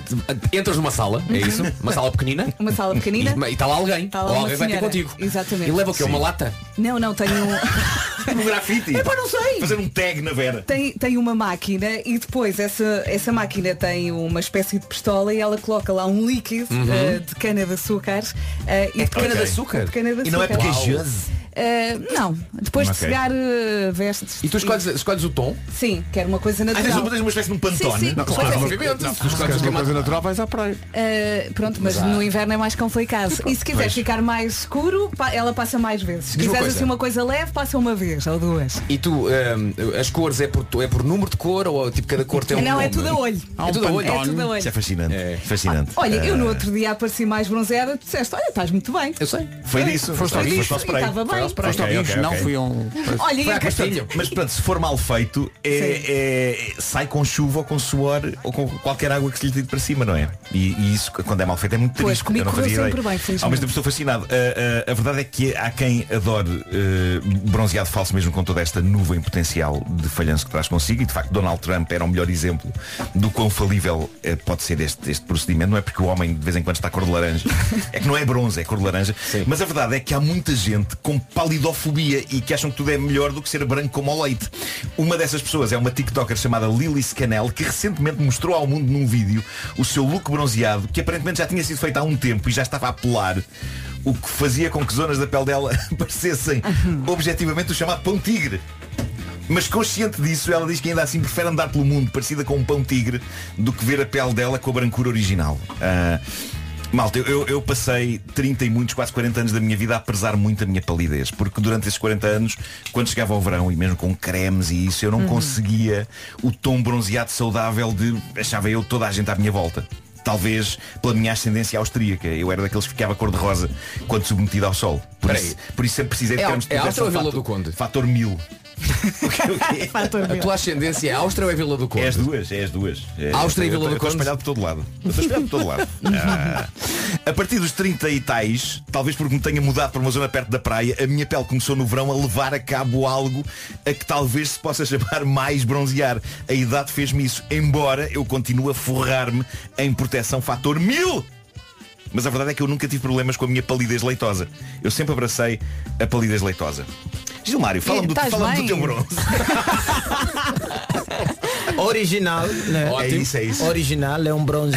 Entras numa sala, é isso? Uma sala pequenina. Uma sala pequenina. E está lá alguém. Tá lá alguém vai ter contigo. Exatamente. E leva o quê? Uma lata? Não, não, tenho. Um grafite. Epá, não sei. Fazer um tag na Vera. Tem, tem uma máquina e depois essa, essa máquina tem uma espécie de pistola e ela coloca lá um líquido eh, de cana de açúcar. eh, e É de cana de Ok. açúcar? de cana de E não é açúcar. pegajoso. Eh, não, depois de Ok. chegar eh, vestes. E tu escolhes, escolhes o tom? Sim, quero uma coisa Ah, tens natural. uma, tens uma espécie de um pantone. Sim, sim. Não, Pois claro, é. obviamente. Não, Tu escolhes uma coisa natural, vais à praia. Uh, pronto, mas há- no inverno é mais complicado. E se quiser Pois. ficar mais escuro, ela passa mais vezes. Se Diz uma quiser coisa. assim uma coisa leve, passa uma vez ou duas. E tu, hum, as cores é por, é por número de cor ou tipo cada cor tem um não, nome? é tudo a olho. É tudo a olho. É tudo a olho. Isso é fascinante. É. Fascinante. Olha, eu no Ah, outro dia apareci mais bronzeada, tu disseste, olha, estás muito bem. Eu sei. Foi disso. Foste Foi ao. E estava bem. Foste ao Ok, bicho, ok, não fui um. Olha, e Foi questão- Castilho. Mas portanto, se for mal feito, é, é- sai com chuva ou com suor ou com qualquer água que se lhe tire para cima, não é? E, e isso, quando é mal feito, é muito Pois, triste. comigo eu não correu fazia ideia. bem. Ao mesmo tempo estou fascinado. A, a- a verdade é que há quem adore eh, bronzeado falso mesmo com toda esta nuvem potencial de falhanço que traz consigo e de facto Donald Trump era o melhor exemplo do quão falível eh, pode ser este, este procedimento. Não é porque o homem de vez em quando está cor de laranja. É que não é bronze, é cor de laranja. Mas a verdade é que há muita gente com palidofobia e que acham que tudo é melhor do que ser branco como ao leite. Uma dessas pessoas é uma TikToker chamada Lily Scanel que recentemente mostrou ao mundo num vídeo o seu look bronzeado que aparentemente já tinha sido feito há um tempo e já estava a pelar. O que fazia com que zonas da pele dela parecessem objetivamente o chamado pão tigre. Mas consciente disso, ela diz que ainda assim prefere andar pelo mundo parecida com um pão tigre do que ver a pele dela com a brancura original. Ah, malta, eu, eu passei 30 e muitos, quase 40 anos da minha vida a prezar muito a minha palidez. Porque durante esses 40 anos, quando chegava ao verão e mesmo com cremes e isso, eu não conseguia o tom bronzeado saudável de achava eu toda a gente à minha volta. Talvez pela minha ascendência austríaca. Eu era daqueles que ficava cor-de-rosa quando submetido ao sol. Por isso, por isso sempre precisei de É Au- é Áustria ou Vila do Conde? Fator mil. A tua ascendência é Áustria ou é Vila do Conde? É as duas, é as duas. É, Áustria e eu Vila do Conde? espalhado por todo lado. Eu estou espalhado por todo lado. Ah. A partir dos 30 e tais, talvez porque me tenha mudado para uma zona perto da praia, a minha pele começou no verão a levar a cabo algo a que talvez se possa chamar mais bronzear. A idade fez-me isso, embora eu continue a forrar-me em proteção fator mil. Mas a verdade é que eu nunca tive problemas com a minha palidez leitosa. Eu sempre abracei a palidez leitosa. Gilmário, fala-me do, Estás fala do bem? teu bronze. Original, né? Ótimo. É isso, é isso. Original é um bronze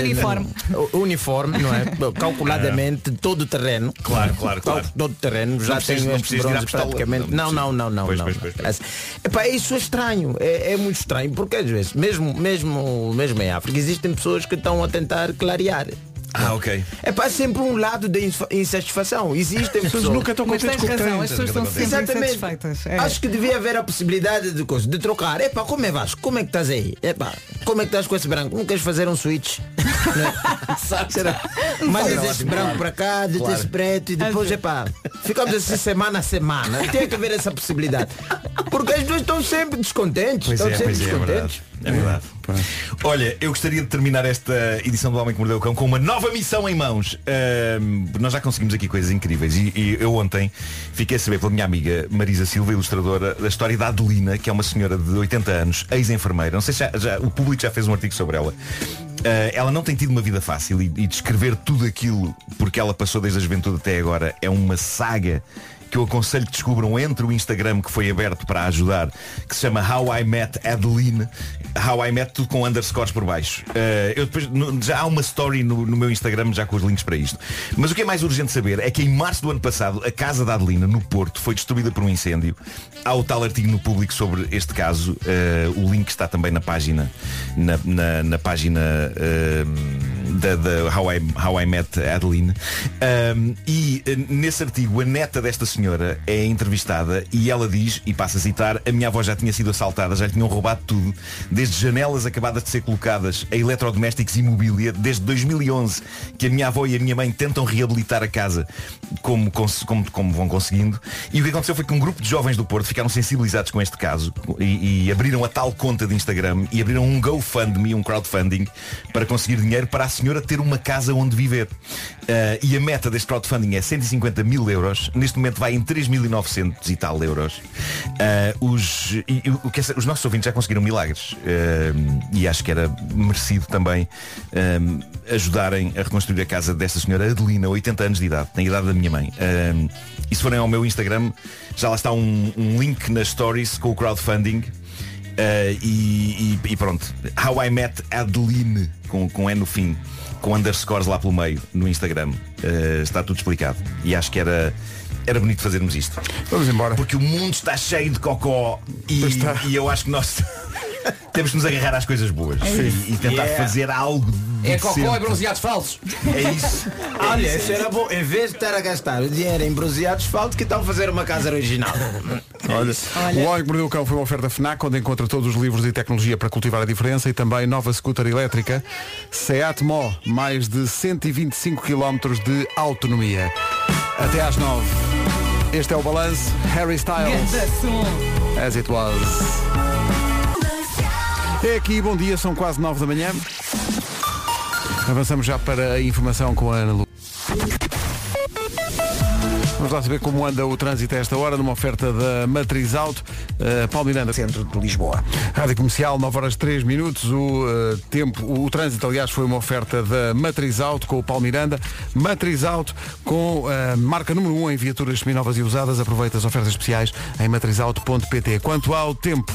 Uniforme. O- uniforme, não é? Calculadamente todo terreno. Claro, claro, claro. Todo, todo terreno. Já precisas- tenho não este precisas ir à bronze pistola. praticamente. Não Não, não, não, não. Pois, não. pois, pois, pois. Epá, isso é estranho. É, é muito estranho porque às vezes, mesmo, mesmo, mesmo em África, existem pessoas que estão a tentar clarear. Ah, ok. É para sempre um lado de insa- insatisfação. Existem As pessoas. pessoas nunca estão contentes com o que razão, têm. as pessoas estão sempre Exatamente. insatisfeitas. É. Acho que devia haver a possibilidade de coisa, de trocar. Epá, como é Vasco? Como é que estás aí? Epá, como é que estás com esse branco? Não queres fazer um switch? Será? Mas esse branco para cá, de esse preto e depois, epá, ficamos assim semana a semana. Tem que haver essa possibilidade. Porque as duas estão sempre descontentes. Pois estão é, sempre pois é, verdade. Olha, eu gostaria de terminar esta edição do Homem que Mordeu o Cão com uma nova missão em mãos. Ahm, nós já conseguimos aqui coisas incríveis e, e eu ontem fiquei a saber pela minha amiga Marisa Silva, ilustradora, da história da Adelina, que é uma senhora de 80 anos, ex-enfermeira. Não sei se já, já- o público já fez um artigo sobre ela. Ah, ela não tem tido uma vida fácil e, e descrever tudo aquilo porque ela passou desde a juventude até agora é uma saga que eu aconselho que descubram entre o Instagram que foi aberto para ajudar, que se chama How I Met Adeline. How I Met tudo com underscores por baixo. Eh, eu depois, no- já há uma story no, no meu Instagram já com os links para isto. Mas o que é mais urgente saber é que em março do ano passado a casa da Adelina, no Porto, foi destruída por um incêndio. Há o tal artigo no público sobre este caso. Eh, o link está também na página, na, na- na página. eh, da, da How, I, How I Met Adeline. Um, e eh, nesse artigo a neta desta senhora é entrevistada e ela diz, e passa a citar, a minha avó já tinha sido assaltada, já lhe tinham roubado tudo, desde janelas acabadas de ser colocadas a eletrodomésticos e mobília, desde 2011 que a minha avó e a minha mãe tentam reabilitar a casa como, como, como vão conseguindo. E o que aconteceu foi que um grupo de jovens do Porto ficaram sensibilizados com este caso e, e abriram a tal conta de Instagram e abriram um GoFundMe, um crowdfunding, para conseguir dinheiro para a senhora ter uma casa onde viver. Ah, e a meta deste crowdfunding é 150 mil euros. Neste momento vai em 3.900 e tal euros. Ah, os, e- o que é os nossos ouvintes já conseguiram milagres. Ah, e acho que era merecido também ajudarem a reconstruir a casa desta senhora Adelina, 80 anos de idade, tem a idade da minha mãe. E se forem ao meu Instagram, já lá está um, um link nas stories com o crowdfunding. Uh, e, e- e pronto, How I Met Adeline com, com N no fim, com underscores lá pelo meio no Instagram. Uh, está tudo explicado. E acho que era, era bonito fazermos isto. Vamos embora. Porque o mundo está cheio de cocó e, e eu acho que nós temos que nos agarrar às coisas boas É e, e tentar Yeah. fazer algo. É cocó decente. e bronzeados falsos. É isso. Olha, isso era bom. Em vez de estar a gastar o dinheiro em bronzeados, falta que estão a fazer uma casa original. Olha, O Homem que Mordeu o Cão foi uma oferta FNAC, onde encontra todos os livros e tecnologia para cultivar a diferença e também nova scooter elétrica Seat Mó, mais de 125 km de autonomia. Até às 9. Este é o balanço. Harry Styles. As it was. É aqui, bom dia, são quase 9 da manhã. Avançamos já para a informação com a Ana Lu. Vamos lá saber como anda o trânsito a esta hora, numa oferta da Matriz Auto, uh, Paulo Miranda. Centro de Lisboa. Rádio Comercial, 9 horas 3 minutos. O uh, tempo, o, o trânsito, aliás, foi uma oferta da Matriz Auto com o Paulo Miranda. Matriz Auto com a marca número 1 em viaturas seminovas e usadas. Aproveita as ofertas especiais em matrizauto.pt. Quanto ao tempo,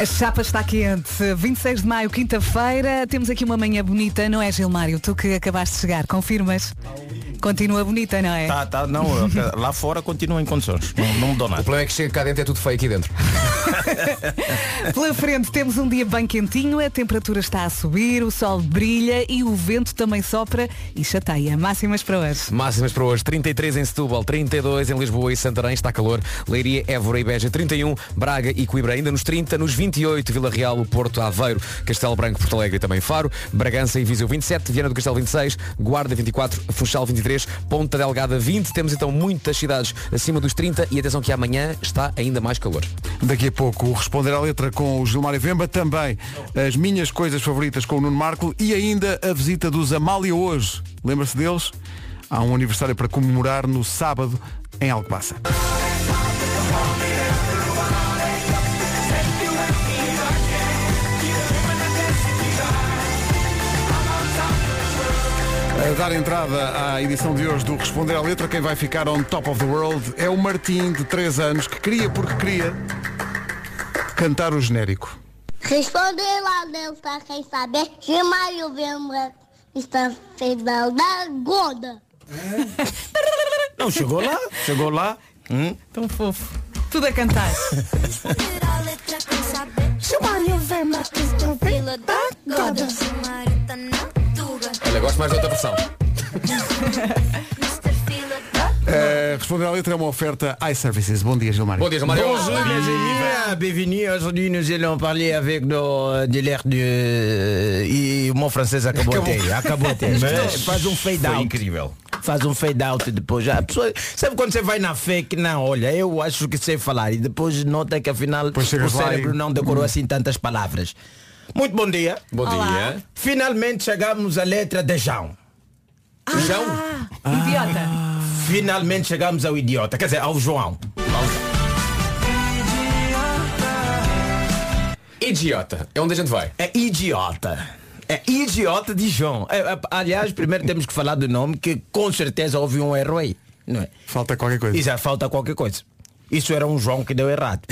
A chapa está quente. 26 de maio, quinta-feira. Temos aqui uma manhã bonita, não é, Gilmário? Tu que acabaste de chegar, confirmas? Continua bonita, não é? Tá, tá, não, lá fora continua em condições. Não, não mudou O nada. problema é que chega cá dentro é tudo feio aqui dentro. Pela frente temos um dia bem quentinho, a temperatura está a subir, o sol brilha e o vento também sopra e chateia. Máximas para hoje. Máximas para hoje, 33 em Setúbal, 32 em Lisboa e Santarém, está calor, Leiria, Évora e Beja 31, Braga e Coimbra ainda nos 30, nos 28 Vila Real, o Porto, Aveiro, Castelo Branco, Porto Alegre e também Faro, Bragança e Viseu 27, Viana do Castelo 26, Guarda 24, Funchal 23, Ponta Delgada 20, temos então muitas cidades acima dos 30 e atenção que amanhã está ainda mais calor. daqui a pouco Responder à Letra com o Gilmário Vemba, também as minhas coisas favoritas com o Nuno Marco e ainda a visita dos Amália hoje. Lembra-se deles? Há um aniversário para comemorar no sábado em Alcobaça. A dar entrada à edição de hoje do Responder à Letra, quem vai ficar on top of the world é o Martim, de 3 anos, que queria, porque queria, cantar o genérico. Responder lá dentro pra quem saber. Gilmário Vembra está fedal da gorda. Não, chegou lá, chegou lá. Hum? Tão fofo. Tudo a cantar. Gilmário Vembra está fila da gorda. Olha, gosto mais da outra versão. Uh, responder à letra é uma oferta iServices. Bom dia, Gilmário. Bom dia, Gilmário. Bonjour, bienvenue. Bienvenue. Aujourd'hui, nous allons parler avec nos, de l'air de... E o meu francês acabou até. Acabou até. Mas Faz um fade foi out. incrível. Faz um fade out depois. A pessoa, sabe quando você vai na fake? Não, olha, eu acho que sei falar. E depois nota que afinal o cérebro e- não decorou assim tantas palavras. Muito bom dia. Bom dia. Finalmente chegamos à letra de João. João, Idiota. Finalmente chegamos ao idiota. Quer dizer, ao João. idiota. É onde a gente vai. É idiota. É idiota de João. É, é, aliás, primeiro temos que falar do nome, que com certeza houve um erro aí. Não é? Falta qualquer coisa. E já falta qualquer coisa. Isso era um João que deu errado.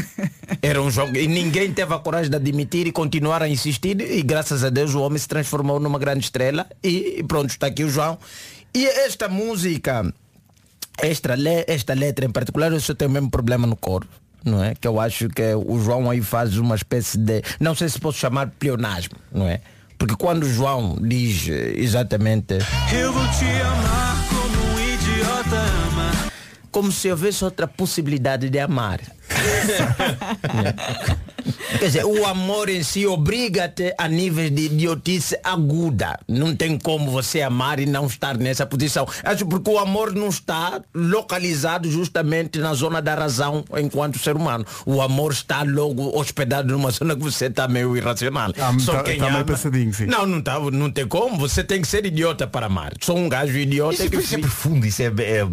era um João e ninguém teve a coragem de admitir e continuar a insistir e graças a Deus o homem se transformou numa grande estrela e pronto, está aqui o João. E esta música, esta, le- esta letra em particular, eu só tenho o mesmo problema no coro. Não é? Que eu acho que o João aí faz uma espécie de. Não sei se posso chamar pleonasmo, não é? Porque quando João diz eh, exatamente Eu vou te amar como um idiota. Como se houvesse outra possibilidade de amar. Quer dizer, o amor em si obriga-te a níveis de idiotice aguda. Não tem como você amar e não estar nessa posição. Acho porque o amor não está localizado justamente na zona da razão enquanto ser humano. O amor está logo hospedado numa zona que você está meio irracional. Ah, tá- quem tá meio ama-. Não, não, tá, não tem como. Você tem que ser idiota para amar. Sou um gajo idiota Isso, que isso é profundo, isso é, é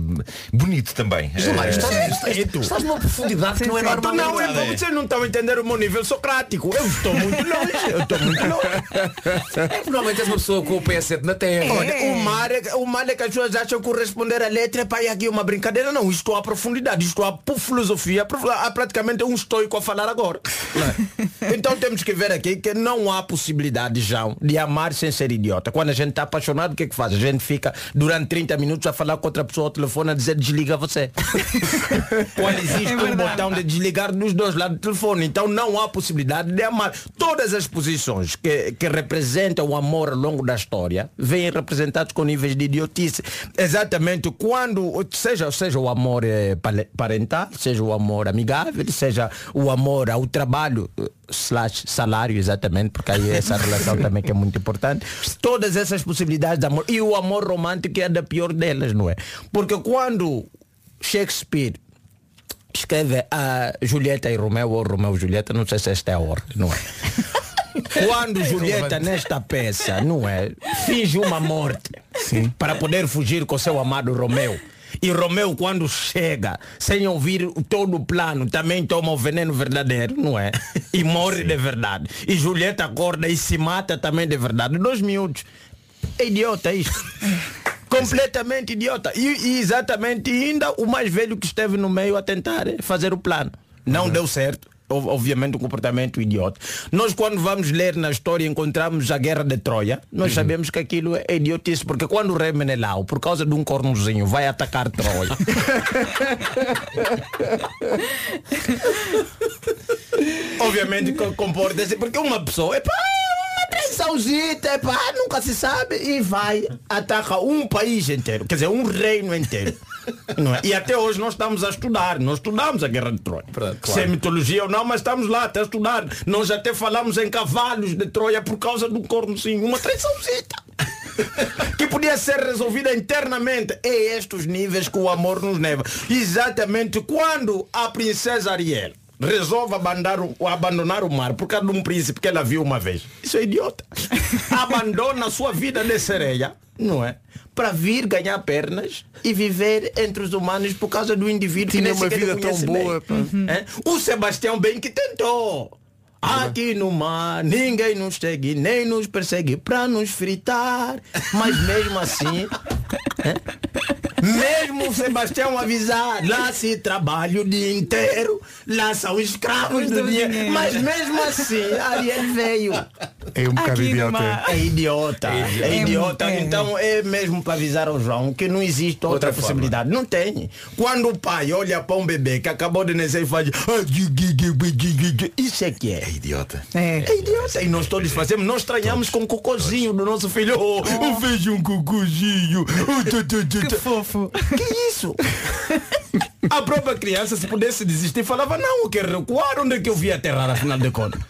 bonito também. Gilmar, Eh, estás, É, tu. estás numa profundidade que não é Então, normal. não, é, verdade. vocês não estão a entender o meu nível socrático. Eu estou muito longe. Eu estou muito longe. É normalmente és uma pessoa com o pé assente na terra. Olha, o, mar é, o mal é que as pessoas acham que o responder a letra é para ir aqui uma brincadeira. Não, isto há profundidade, isto há por filosofia. Há praticamente um estoico a falar agora. É? Então temos que ver aqui que não há possibilidade, João, de amar sem ser idiota. Quando a gente está apaixonado, o que é que faz? A gente fica durante 30 minutos a falar com outra pessoa ao telefone a dizer desliga você. Quando existe um botão de desligar dos dois lados do telefone. Então não há possibilidade de amar. Todas as posições que, que representam o amor ao longo da história vêm representados com níveis de idiotice. Exatamente quando, seja, seja o amor eh, parental, seja o amor amigável, seja o amor ao trabalho, slash salário, exatamente, porque aí essa relação também que é muito importante. Todas essas possibilidades de amor. E o amor romântico é da pior delas, não é? Porque quando Shakespeare escreve a Julieta e Romeu ou Romeu e Julieta, não sei se esta é a ordem, não é? Quando Julieta nesta peça, não é? Finge uma morte para poder fugir com seu amado Romeu. E Romeu quando chega, sem ouvir todo o plano, também toma o veneno verdadeiro, não é? E morre de verdade. E Julieta acorda e se mata também de verdade. Dois miúdos. É idiota isto. Completamente idiota. E, e exatamente ainda o mais velho que esteve no meio a tentar eh, fazer o plano. Não deu certo. Ob- Obviamente um comportamento idiota. Nós quando vamos ler na história encontramos a guerra de Troia, nós sabemos que aquilo é idiotice, porque quando o rei Menelau, por causa de um cornozinho, vai atacar Troia. Obviamente co- comporta-se, porque uma pessoa, epá, uma traiçãozita, epá, nunca se sabe, e vai, ataca um país inteiro, quer dizer, um reino inteiro. Não é? E até hoje nós estamos a estudar, nós estudamos a Guerra de Troia. Se claro. é mitologia ou não, mas estamos lá até a estudar. Nós até falamos em cavalos de Troia por causa do cornozinho, uma traiçãozita. que podia ser resolvida internamente. É estes níveis que o amor nos leva. Exatamente quando a princesa Ariel resolve abandonar o, abandonar o mar por causa de um príncipe que ela viu uma vez. Isso é idiota. Abandona a sua vida de sereia, não é? Para vir ganhar pernas e viver entre os humanos por causa do indivíduo Tinha que nem uma vida tão boa, pá. É? O Sebastião bem que tentou. Aqui no mar ninguém nos segue nem nos persegue para nos fritar. Mas mesmo assim, é? Mesmo o Sebastião avisar, lá se trabalha o dia inteiro, lá são escravos do dinheiro. Mas mesmo assim, Ariel veio. É um bocado idiota. numa- É idiota. É idiota. É, é. Então é mesmo para avisar ao João que não existe outra, Outra forma. possibilidade. Não tem. Quando o pai olha para um bebê que acabou de nascer e faz. Isso é que é. É idiota. É. É idiota. E nós todos fazemos, nós estranhamos com o cocôzinho do nosso filho. Oh, eu vejo um cocôzinho. Oh, tu, tu, tu, Que tu. Fofo. Que isso? A própria criança, se pudesse desistir, falava, não, eu quero recuar, onde é que eu vi aterrar, afinal de contas?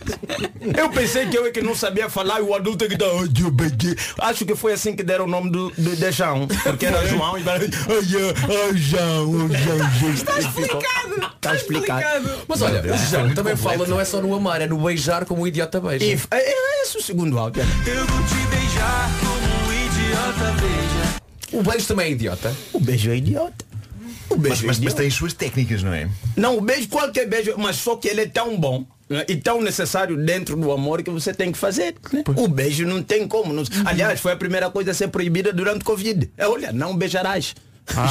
Eu pensei que eu é que não sabia falar e o adulto é que tá... Acho que foi assim que deram o nome do, do de João, porque era João e... João, oh, João, João. Está explicado. Está explicado. Mas olha, o é João muito também completo. fala não é só no amar, é no beijar como o idiota beija. E, é, é esse o segundo áudio. Eu vou te beijar como um idiota beija. O beijo também é idiota. O beijo é idiota. O beijo Mas, é mas, mas idiota. tem as suas técnicas, não é? Não, o beijo, qualquer beijo, mas só que ele é tão bom né, e tão necessário dentro do amor que você tem que fazer. né? O beijo não tem como. não- Aliás, foi a primeira coisa a ser proibida durante o Covid. É, olha, não beijarás.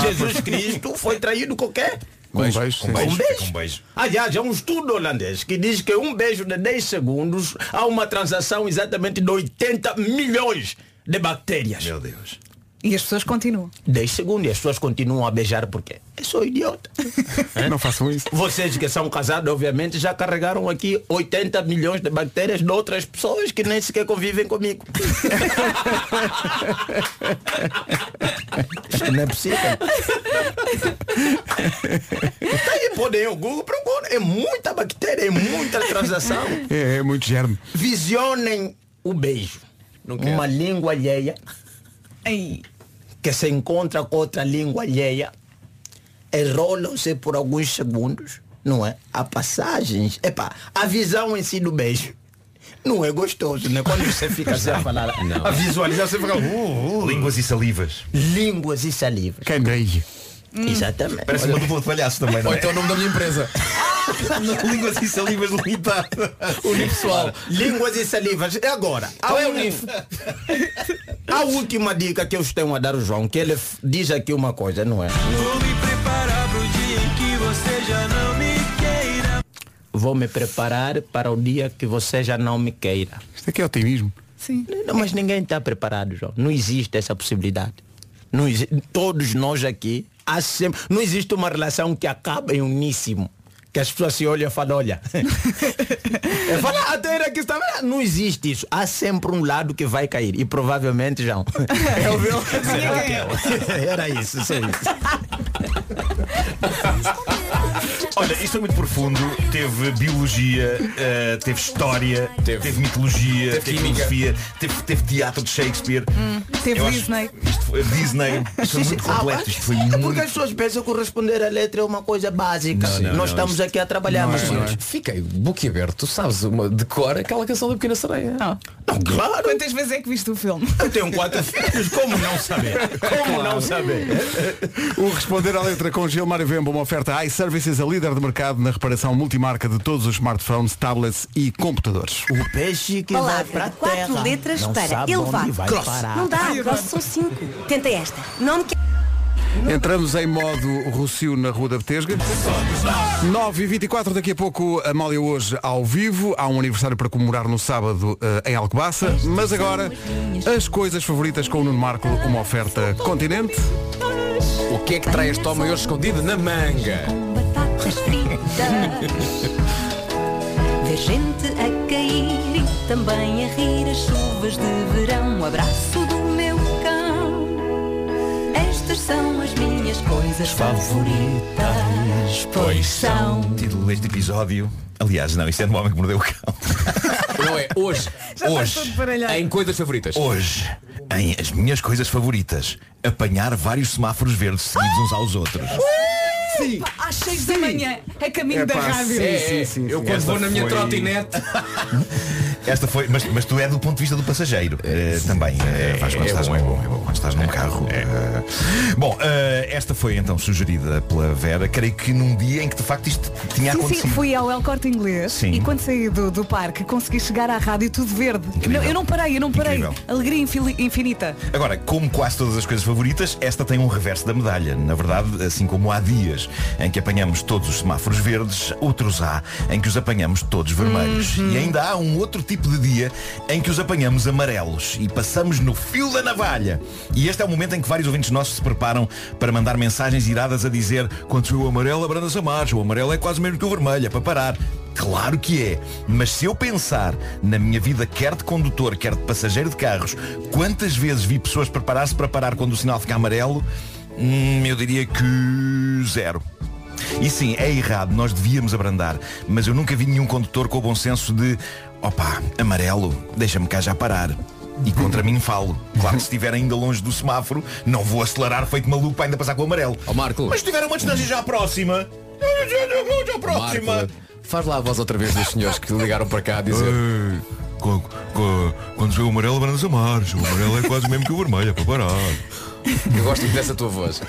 Jesus Cristo foi traído quê? Com Beijo, beijo, com beijo. Um beijo. com beijo. Aliás, há um estudo holandês que diz que um beijo de 10 segundos há uma transação exatamente de 80 milhões de bactérias. Meu Deus. E as pessoas continuam. 10 segundos e as pessoas continuam a beijar porque eu sou idiota. Não façam isso. Vocês que são casados, obviamente, já carregaram aqui 80 milhões de bactérias de outras pessoas que nem sequer convivem comigo. Isto não é possível. Aí podem o Google procura. É muita bactéria, é muita transação. É, é muito germe. Visionem o beijo. Uma língua alheia que se encontra com outra língua alheia. Enrolam-se por alguns segundos, não é? Há passagens. Epá, a visão em si do beijo. Não é gostoso, né? Quando você fica assim a falar. Não. A visualização você fica. Uh, uh, Línguas e salivas. Línguas e salivas. Candeia. Exatamente. Parece uma dupla de palhaço também, não Ou é? então o nome da minha empresa. Línguas e salivas limitado. Unipessoal. Línguas e salivas. E agora? Qual a é o? A última dica que eu tenho a dar ao João, que ele diz aqui uma coisa, não é? Vou me preparar pro dia em que você já não me queira. Vou me preparar para o dia que você já não me queira. Isto aqui é otimismo. Sim. Não, mas ninguém está preparado, João. Não existe essa possibilidade. Não exi- Todos nós aqui, há sempre... não existe uma relação que acaba em uníssimo. Que as pessoas se olham e falam, olha. "Ah, até era que estava. Não existe isso. Há sempre um lado que vai cair. E provavelmente, João. É o meu. Era isso, só isso. Olha, isto foi muito profundo. Teve biologia, eh, teve história, teve, mitologia, teve, química. filosofia, teve, teve teatro de Shakespeare. Teve Eu Disney. Isto foi Disney. Isto foi muito Ah, completo. Isto foi é porque muito. as pessoas pensam que o responder a letra é uma coisa básica. Não, não, Nós não, estamos isto- aqui a trabalhar, Não mas é, não é. Fiquei boquiaberto. Tu sabes uma de cor aquela canção da Pequena Sereia. Não. Não, claro. Quantas vezes é que viste o filme? Eu tenho quatro filhos, como não saber? Como não saber? O Responder à Letra com Gilmar Vemba, uma oferta iServices, a líder de mercado na reparação multimarca de todos os smartphones, tablets e computadores. O peixe que vai Palavra para de quatro terra. letras não para elevar. vai Cross. parar. Não dá, cross são cinco. Tenta esta. Nome que... Entramos em modo Rocio na Rua da Betesga. 9 e 24 daqui a pouco a Amália hoje ao vivo. Há um aniversário para comemorar no sábado eh, em Alcobaça. Mas agora, as coisas favoritas com o Nuno Marco, uma oferta continente. O que é que trai este homem hoje escondido na manga? Fritas. Ver gente a cair e também a rir as chuvas de verão. Um abraço do meu cão. Estas são as minhas coisas favoritas. Pois são. Título deste episódio. Aliás, não, isto é do homem que mordeu o cão. Não é? Hoje. Já Hoje. Em coisas favoritas. Hoje, em as minhas coisas favoritas, apanhar vários semáforos verdes seguidos uns aos outros. Sim. Às 6 da manhã, a caminho da rádio. sim, É, sim, sim, eu quando vou na minha foi- trotinete. Esta foi, mas, mas tu é do ponto de vista do passageiro eh, também. eh, faz quando é estás bom, no, é bom, é bom. quando estás num carro. eh. Bom, eh, esta foi então sugerida pela Vera. Creio que num dia em que de facto isto tinha Sim, acontecido. sim, fui ao El Corte Inglês Sim. e quando saí do, do parque consegui chegar à rádio tudo verde. Não, eu não parei, eu não parei. Incrível. Alegria infinita. Agora, como quase todas as coisas favoritas, esta tem um reverso da medalha. Na verdade, assim como há dias em que apanhamos todos os semáforos verdes, outros há em que os apanhamos todos vermelhos. E ainda há um outro tipo de dia em que os apanhamos amarelos e passamos no fio da navalha. E este é o momento em que vários ouvintes nossos se preparam para mandar mensagens iradas a dizer quando o amarelo, abranda-se a marcha. O amarelo é quase mesmo que o vermelho, é para parar. Claro que é, mas se eu pensar na minha vida quer de condutor, quer de passageiro de carros, quantas vezes vi pessoas preparar-se para parar quando o sinal fica amarelo, hum, eu diria que zero. E sim, é errado, nós devíamos abrandar, mas eu nunca vi nenhum condutor com o bom senso de opa, amarelo, deixa-me cá já parar. E contra mim falo. Claro que se estiver ainda longe do semáforo, não vou acelerar feito maluco para ainda passar com o amarelo. Ó Marco. Mas se tiver uma distância já próxima, já próxima. Marco, faz lá a voz outra vez dos senhores que ligaram para cá a dizer. Ei, Quando se vê o amarelo, abranda-se a marcha. O amarelo é quase mesmo que o vermelho, é para parar. Eu gosto muito dessa tua voz.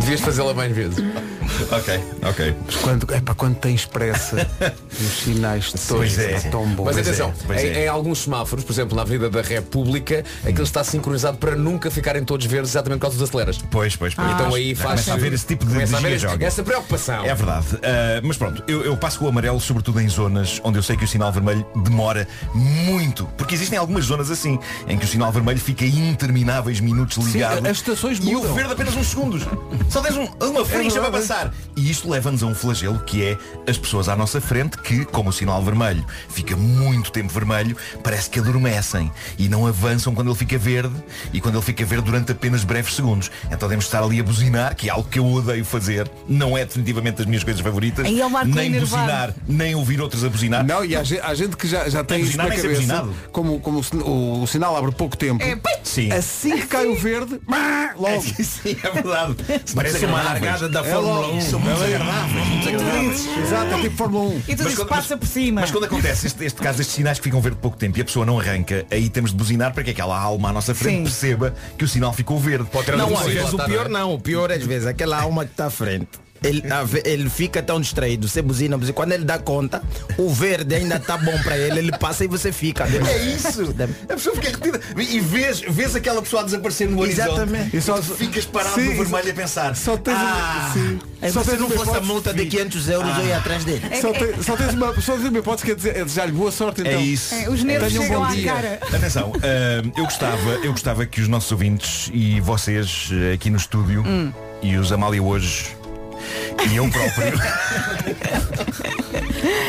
Devias fazê-la mais vezes. Ok, ok. Mas quando, é para quando tens pressa, os sinais todos Pois é. tão bons. Mas Pois atenção, é, pois em, é. em alguns semáforos, por exemplo, na Avenida da República, aquilo está sincronizado para nunca ficarem todos verdes exatamente por causa dos aceleras. Pois, pois, pois. Então aí faz começa a haver esse tipo de começa a haver giga-joga. essa preocupação. É verdade. Ah, mas pronto, eu, eu passo com o amarelo, sobretudo em zonas onde eu sei que o sinal vermelho demora muito. Porque existem algumas zonas assim, em que o sinal vermelho fica intermináveis minutos ligado. As estações E o mudam. verde apenas uns segundos. Só tens um- uma frincha para verdade. passar. E isto leva-nos a um flagelo que é as pessoas à nossa frente que, como o sinal vermelho fica muito tempo vermelho, parece que adormecem e não avançam quando ele fica verde e quando ele fica verde durante apenas breves segundos. Então temos de estar ali a buzinar, que é algo que eu odeio fazer. Não é definitivamente das minhas coisas favoritas. Aí é o Marco nem enervado. buzinar, nem ouvir outros a buzinar. Não, e há, há gente que já, já tem É isso na é cabeça. buzinado. Como, como o, o- o sinal abre pouco tempo. É, Sim. Assim que cai o verde, logo. Sim, é verdade. Parece uma largada da É Fórmula logo. 1. São agradáveis. Exato, é tipo Fórmula 1. E tu Mas dizes quando- passa por cima. Mas quando acontece este, este caso destes sinais que ficam verde pouco tempo e a pessoa não arranca, aí temos de buzinar para que aquela alma à nossa frente Sim. perceba que o sinal ficou verde. Pode ter Não, às vezes o pior não é? não. O pior às vezes aquela alma que está à frente. Ele, ele fica tão distraído, você buzina, buzina. Quando ele dá conta, o verde ainda está bom para ele, ele passa e você fica. É isso. A pessoa fica retida. E vês, vês aquela pessoa a desaparecer no horizonte. Exatamente. E só ficas parado Sim, no vermelho a pensar. Só tens, ah, sim. Só tens não uma fosse a multa de 500 euros, eu ia atrás dele. Só, tem- só tens uma, só tens uma hipótese que é dizer- é desejar-lhe boa sorte então. É isso. É, os nervos Tenham um chegam bom à dia. cara. Atenção, ah, eu, gostava, eu gostava que os nossos ouvintes e vocês eh, aqui no estúdio Hum. e os Amália hoje e eu próprio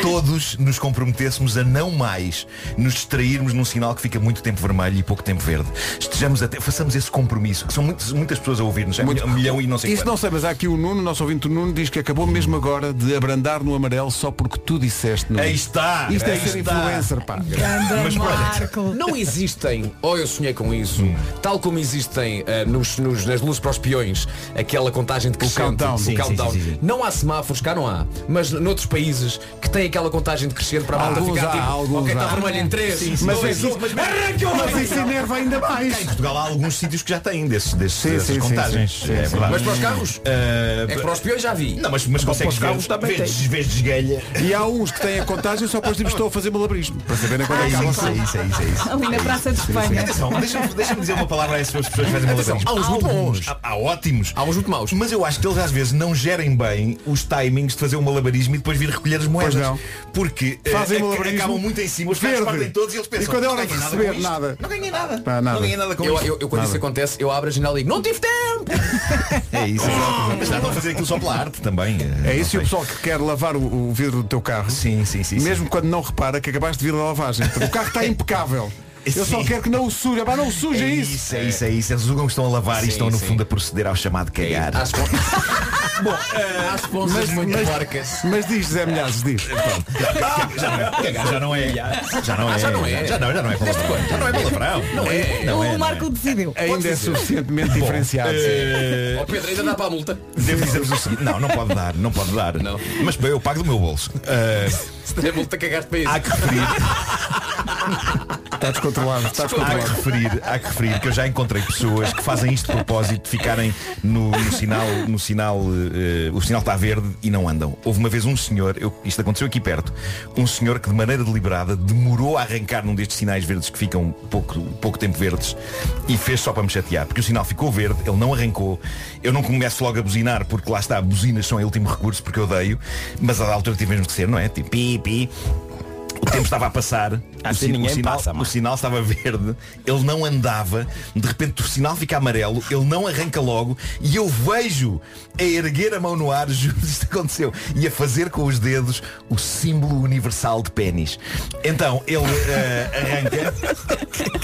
todos nos comprometêssemos a não mais nos distrairmos num sinal que fica muito tempo vermelho e pouco tempo verde. Estejamos até, façamos esse compromisso, que são muitas, muitas pessoas a ouvir-nos, é Muito- um milhão e não sei Isso quanto. não sei, mas há aqui o Nuno, nosso ouvinte o Nuno, diz que acabou mesmo agora de abrandar no amarelo só porque tu disseste. Nuno. Aí está, Isto é ser está. influencer, pá. Ganda Mas. Marco. Não existem, ou eu sonhei com isso, Hum. tal como existem ah, nos, nos- nas luzes para os peões, aquela contagem de crescente, countdown. o countdown. sim, sim, sim. Não há semáforos, cá não há, mas noutros países que têm aquela contagem de crescente para a malta Alguns ficar há, tipo, alguns ok, está há. vermelho em 3, Sim, sim, Mas, isso, Mas- mas isso enerva ainda mais. Cá em Portugal há alguns sítios que já têm desses, desses, Sim, dessas sim, sim, contagens. é. Mas para os carros? Ah, É que para os peões já vi. Não, mas, mas consegues os carros também vês, vês desguelha. E há uns que têm a contagem só depois tipo, estou a fazer malabarismo. Para saberem quando é É isso, é isso, é isso, é isso. Ali na Praça de Espanha. Atenção, deixa-me deixa dizer uma palavra a essas pessoas que fazem malabarismo. há uns muito bons. Há, há ótimos. Há uns muito maus. Mas eu acho que eles às vezes não gerem bem os timings de fazer um malabarismo e depois vir recolher as moedas. Não. Porque eh, Fazem malabarismo acabam muito em cima, os carros verde. partem todos e eles pensam. E quando é hora "Não de nada receber, isto. nada. Não ganhei nada. Pá, nada. Não ganhei nada com Eu, eu- eu quando isso acontece, eu abro a janela e digo, não tive tempo! É isso. Mas já estão a fazer aquilo só pela arte também. É isso e o pessoal que quer lavar o, o vidro do teu carro. Sim, sim, sim. sim. Mesmo quando não repara que acabaste de vir da lavagem. O carro está impecável. Eu só Sim. quero que não o suja. Pá, não suja É isso. isso, é isso, é isso. Eles julgam que estão a lavar Sim, e estão no sim. fundo a proceder ao chamado cagar. Às pon- Às pontas muito porcas. Mas diz, Zé Milhares, diz. Já não é, cagar já não é. Já não é. já não é. Já não, já não é palavrão. Já não é palavrão. Não é. Não é. o não Marco decidiu. Ainda é suficientemente diferenciado. Eh, Ó Pedro, ainda dá para a multa. Devo dizer-vos o seguinte, não, não pode dar, não pode dar. Não. Mas bem, eu pago do meu bolso. Eh, Se der multa, cagaste para isso. há que referir, Está Está há que referir, há que referir que eu já encontrei pessoas que fazem isto de propósito, de ficarem no, no sinal, no sinal, eh, o sinal está verde e não andam. Houve uma vez um senhor, eu- isto aconteceu aqui perto, um senhor que de maneira deliberada demorou a arrancar num destes sinais verdes que ficam pouco, pouco tempo verdes e fez só para me chatear, porque o sinal ficou verde, ele não arrancou, eu não começo logo a buzinar, porque lá está, buzinas são o último recurso, porque eu odeio, mas da altura tive mesmo que ser, não é? Tipo, pi, pi. O tempo estava a passar, Assim o, ninguém o sinal, passa, o sinal estava verde, ele não andava, de repente o sinal fica amarelo, ele não arranca logo e eu vejo a erguer a mão no ar, juro isto aconteceu, e a fazer com os dedos o símbolo universal de pênis. Então ele eh, arranca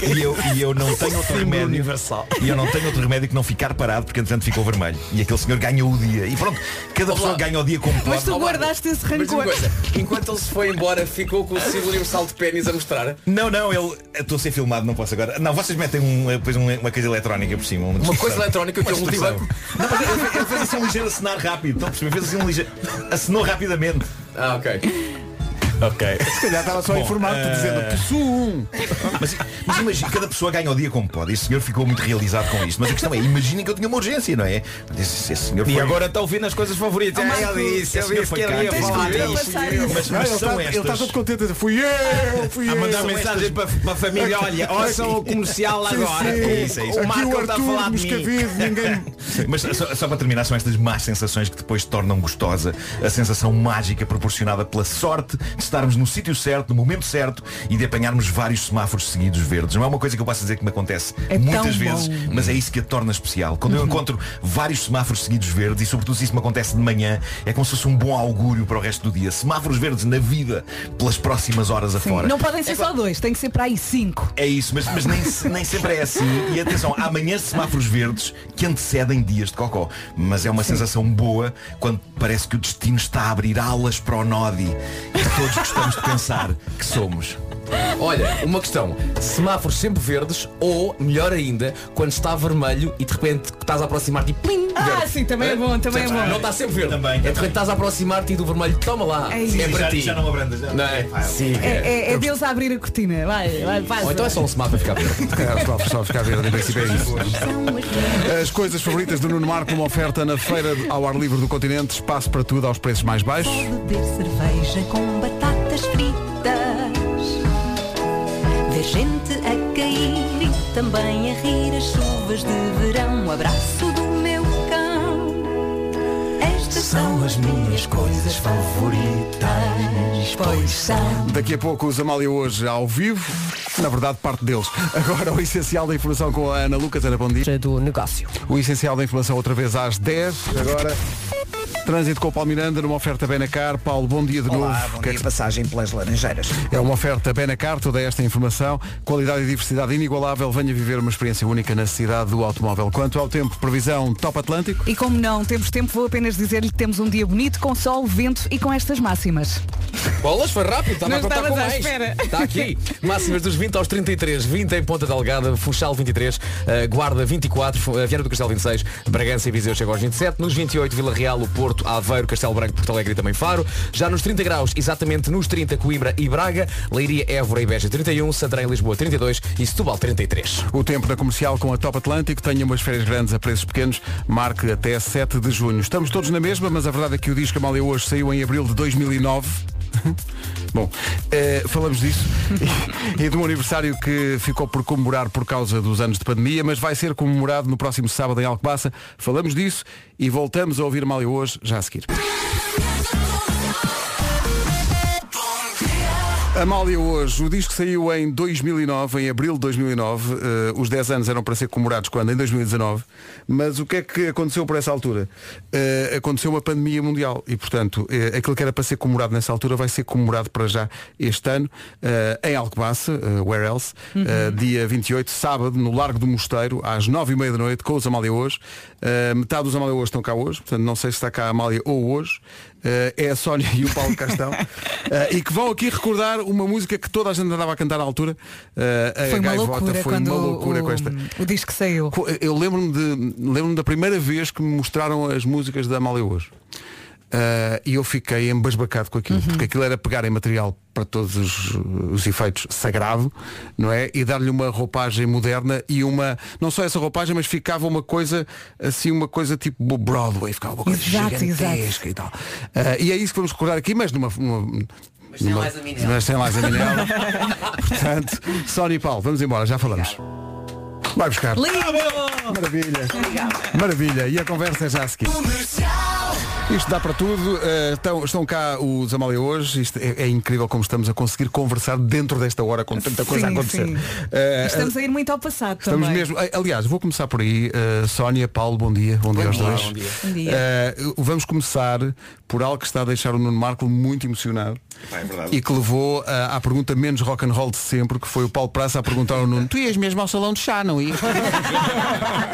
e eu, e eu não tenho outro remédio. universal. E eu não tenho outro remédio que não ficar parado porque entretanto ficou vermelho. E aquele senhor ganhou o dia. E pronto, cada pessoa Olá. ganha o dia como Mas pode. tu guardaste esse Mas rancor. coisa, enquanto ele se foi embora, ficou com o símbolo universal de pênis a mostrar. Não, não, ele. Estou a ser filmado, não posso agora. Não, vocês metem um, depois uma, uma coisa eletrónica por cima. Uma coisa eletrónica que é um multibanco. Não, mas ele, ele fez assim um ligeiro acenar rápido. Perceber? Fez assim um ligeiro. Acenou rapidamente. Ah, ok. Ok. Se calhar estava só a Bom, informar-te eh, dizendo pessoa um. Mas, mas imagina, cada pessoa ganha o dia como pode. Esse senhor ficou muito realizado com isto. Mas a questão é, imaginem que eu tinha uma urgência, não é? Esse, esse senhor E foi- agora estão vindo as coisas favoritas. Oh, Ah, Marco, ele disse, esse ele disse foi que ele ia falar Mas- Mas, Não, ele, são está, estas. ele está todo contente a dizer, fui eu, fui A eu. mandar São mensagem estas- para, para a família, olha, ouçam o comercial Sim, agora. sim. É isso, é isso. O Aqui Marco o está a Arthur falar de mim. Moscavide, ninguém... Mas só, só para terminar, são estas más sensações que depois tornam gostosa a sensação mágica proporcionada pela sorte de estarmos no sítio certo, no momento certo e de apanharmos vários semáforos seguidos verdes. Não é uma coisa que eu posso dizer que me acontece É muitas vezes, bom. mas é isso que a torna especial. Quando eu encontro vários semáforos seguidos verdes e sobretudo se isso me acontece de manhã, é como se fosse um bom augúrio para o resto do dia. Semáforos verdes na vida pelas próximas horas afora. Não podem ser só dois, tem que ser para aí cinco. É isso, mas, mas nem, nem sempre é assim. E atenção, há de semáforos verdes que antecedem dias de cocó. Mas é uma sensação boa quando parece que o destino está a abrir alas para o Nodi. E todos gostamos de pensar que somos. Olha, uma questão. Semáforos sempre verdes ou, melhor ainda, quando está vermelho e de repente estás a aproximar-te e plim, Ah, verde. sim, também é bom, também é bom. Não está sempre verde. Também, É de repente estás a aproximar-te e do vermelho, toma lá. É É, isso. para já, ti. já não abrandas. Já. Não é? Sim. É, é, é Deus a abrir a cortina. Vai, vai, passa. Ou então é só um semáforo a ficar verde. É, só, só ficar verde, em princípio é isso. As coisas favoritas do Nuno Marco, uma oferta na feira ao ar livre do continente, espaço para tudo aos preços mais baixos. Beber cerveja com batatas fritas. Gente a cair e também a rir as chuvas de verão. O abraço do meu cão. Estas são as minhas coisas favoritas. Pois são. Daqui a pouco os Amália hoje ao vivo. Na verdade, parte deles. Agora o essencial da informação com a Ana Lucas. Ana, bom dia. do negócio. O essencial da informação outra vez às 10. Agora, trânsito com o Paulo Miranda numa oferta Benacar. Paulo, bom dia de Olá, novo. bom Que é dia, que- passagem pelas Laranjeiras. É uma oferta Benacar, toda esta informação, qualidade e diversidade inigualável, venha viver uma experiência única na cidade do automóvel. Quanto ao tempo, previsão Top Atlântico. E como não temos tempo, vou apenas dizer-lhe que temos um dia bonito, com sol, vento e com estas máximas. Bolas, foi rápido, estava Não a contar com à mais. espera. Está aqui. Máximas dos 20 aos 33, 20 em Ponta Delgada, Funchal 23, eh, Guarda 24, Fu- eh, Viana do Castelo 26, Bragança e Viseu chegam aos 27, nos 28 Vila Real, o Porto, Aveiro, Castelo Branco, Porto Alegre e também Faro. Já nos 30 graus, exatamente nos 30 Coimbra e Braga, Leiria, Évora e Beja 31, Santarém, Lisboa 32 e Setúbal 33. O tempo na comercial com a Top Atlântico. Tenha umas férias grandes a preços pequenos. Marque até 7 de junho. Estamos todos na mesma, mas a verdade é que o disco Amália hoje saiu em abril de 2009. Bom, eh, falamos disso e, e de um aniversário que ficou por comemorar por causa dos anos de pandemia, mas vai ser comemorado no próximo sábado em Alcobaça. Falamos disso e voltamos a ouvir Amália hoje, já a seguir. Amália hoje, o disco saiu em 2009, em abril de 2009. Eh, os 10 anos eram para ser comemorados quando? Em 2019. Mas o que é que aconteceu por essa altura? Eh, aconteceu uma pandemia mundial e, portanto, eh, aquilo que era para ser comemorado nessa altura vai ser comemorado para já este ano em Alcobaça, where else, eh, dia 28, sábado, no Largo do Mosteiro, às 9h30 da noite, com os Amália hoje. Metade dos Amália hoje estão cá hoje, portanto, não sei se está cá a Amália ou hoje. Eh, é a Sónia e o Paulo Castão Eh, e que vão aqui recordar uma música que toda a gente andava a cantar na altura. Eh, a Foi uma Gaivota loucura foi uma loucura o, com esta. o disco saiu. Eu lembro-me de lembro da primeira vez que me mostraram as músicas da Amália hoje Eh, e eu fiquei embasbacado com aquilo porque aquilo era pegar em material para todos os, os efeitos sagrado não é e dar-lhe uma roupagem moderna e uma não só essa roupagem mas ficava uma coisa assim uma coisa tipo Broadway ficava uma coisa Exato, gigantesca e tal Eh, e é isso que vamos recordar aqui mas numa, numa mas sem Minnelli. mas sem Liza Minnelli. Portanto, Sónia e Paulo, vamos embora, já falamos. Vai buscar. Lindo! Maravilha. Maravilha. E a conversa é já a seguir. Isto dá para tudo. Uh, estão, estão cá os Amália hoje. Isto é, é incrível como estamos a conseguir conversar dentro desta hora com tanta coisa Sim, a acontecer. sim. Uh, Estamos a ir muito ao passado Estamos também. mesmo. Aliás, vou começar por aí. Uh, Sónia, Paulo, bom dia. Bom, dia aos dia. dois. Bom dia. Bom dia. Uh, vamos começar por algo que está a deixar o Nuno Marco muito emocionado. Pá, é. E que levou uh, à pergunta menos rock and roll de sempre, que foi o Paulo Praça a perguntar ao Nuno, tu ias mesmo ao salão de chá, não ias?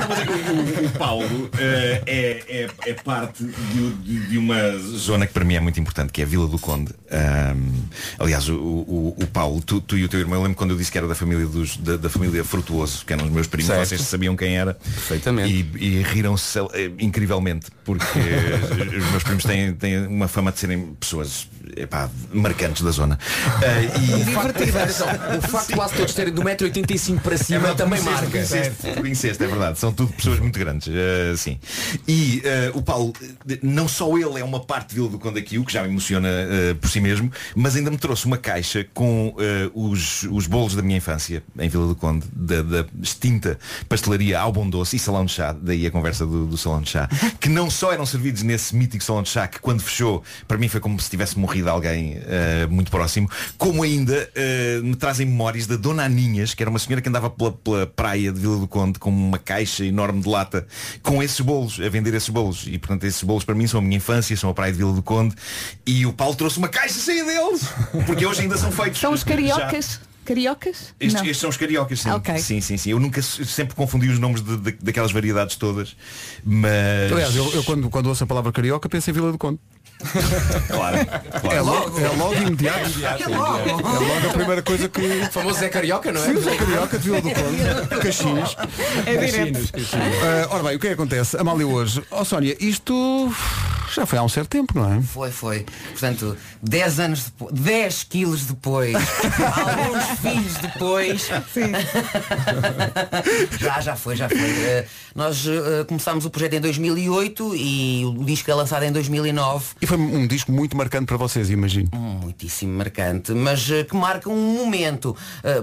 É o, o Paulo eh, é, é, é parte de, de, de uma zona que para mim é muito importante, que é a Vila do Conde. Ahm, aliás, o, o- o Paulo, tu, tu e o teu irmão, eu lembro quando eu disse que era da família dos, da, da família Frutuoso, que eram os meus primos, Certo. vocês sabiam quem era. Perfeitamente. E, e riram-se eh, incrivelmente, porque os meus primos têm, têm uma fama de serem pessoas epá, marcantes da zona. Ah, e Atenção, o facto de quase todos terem do 1,85m para cima verdade, também por marca. incesto, por incesto, é verdade. São tudo pessoas muito grandes. eh, sim. E eh, o Paulo, eh, não só ele é uma parte de Vila do Conde aqui, o que já me emociona eh, por si mesmo, mas ainda me trouxe uma caixa com eh, os, os bolos da minha infância em Vila do Conde, da, da extinta pastelaria ao bom doce e salão de chá, daí a conversa do, do salão de chá, que não só eram servidos nesse mítico salão de chá, que quando fechou, para mim foi como se tivesse morrido alguém eh, muito próximo, como ainda me trazem memórias da Dona Aninhas, que era uma senhora que andava pela, pela praia de Vila do Conde com uma caixa enorme de lata com esses bolos, a vender esses bolos. E portanto esses bolos para mim são a minha infância, são a praia de Vila do Conde. E o Paulo trouxe uma caixa cheia deles, porque hoje ainda são feitos. São os já. cariocas. Cariocas? Estes, estes são os cariocas, sim. Ok. Sim, sim, sim. Eu nunca sempre confundi os nomes de- de- daquelas variedades todas. Mas. Aliás, eu, eu quando, quando ouço a palavra carioca penso em Vila do Conde. Claro, claro. É logo, é logo imediato. É logo. É logo a primeira coisa que. O famoso Zé Carioca, não é? Sim, o Zé Carioca de Vila do Conde. Caxias. É direto. Ah, ora bem, o que é que acontece? Amália hoje. Ó Sónia, isto já foi há um certo tempo, não é? Foi, foi. Portanto, 10 anos depois, 10 quilos depois, alguns filhos depois. já, já foi, já foi. Eh, nós eh, começámos o projeto em 2008 e o disco é lançado em 2009. E foi um disco muito marcante para vocês, imagino. Muitíssimo marcante, mas eh, que marca um momento.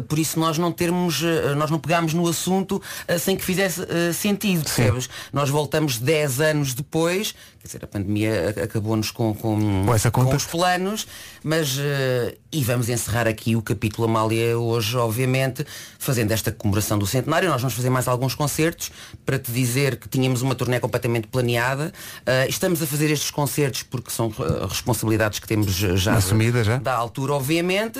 Por isso nós não termos, nós não pegámos no assunto sem que fizesse sentido, percebes? Nós voltamos 10 anos depois, quer dizer, a pandemia a- acabou-nos com, com, Com com os planos, mas eh, e vamos encerrar aqui o capítulo Amália hoje, obviamente, fazendo esta comemoração do centenário. Nós vamos fazer mais alguns concertos para te dizer que tínhamos uma turnê completamente planeada. Eh, estamos a fazer estes concertos porque são eh, responsabilidades que temos já Assumida já. da altura, obviamente.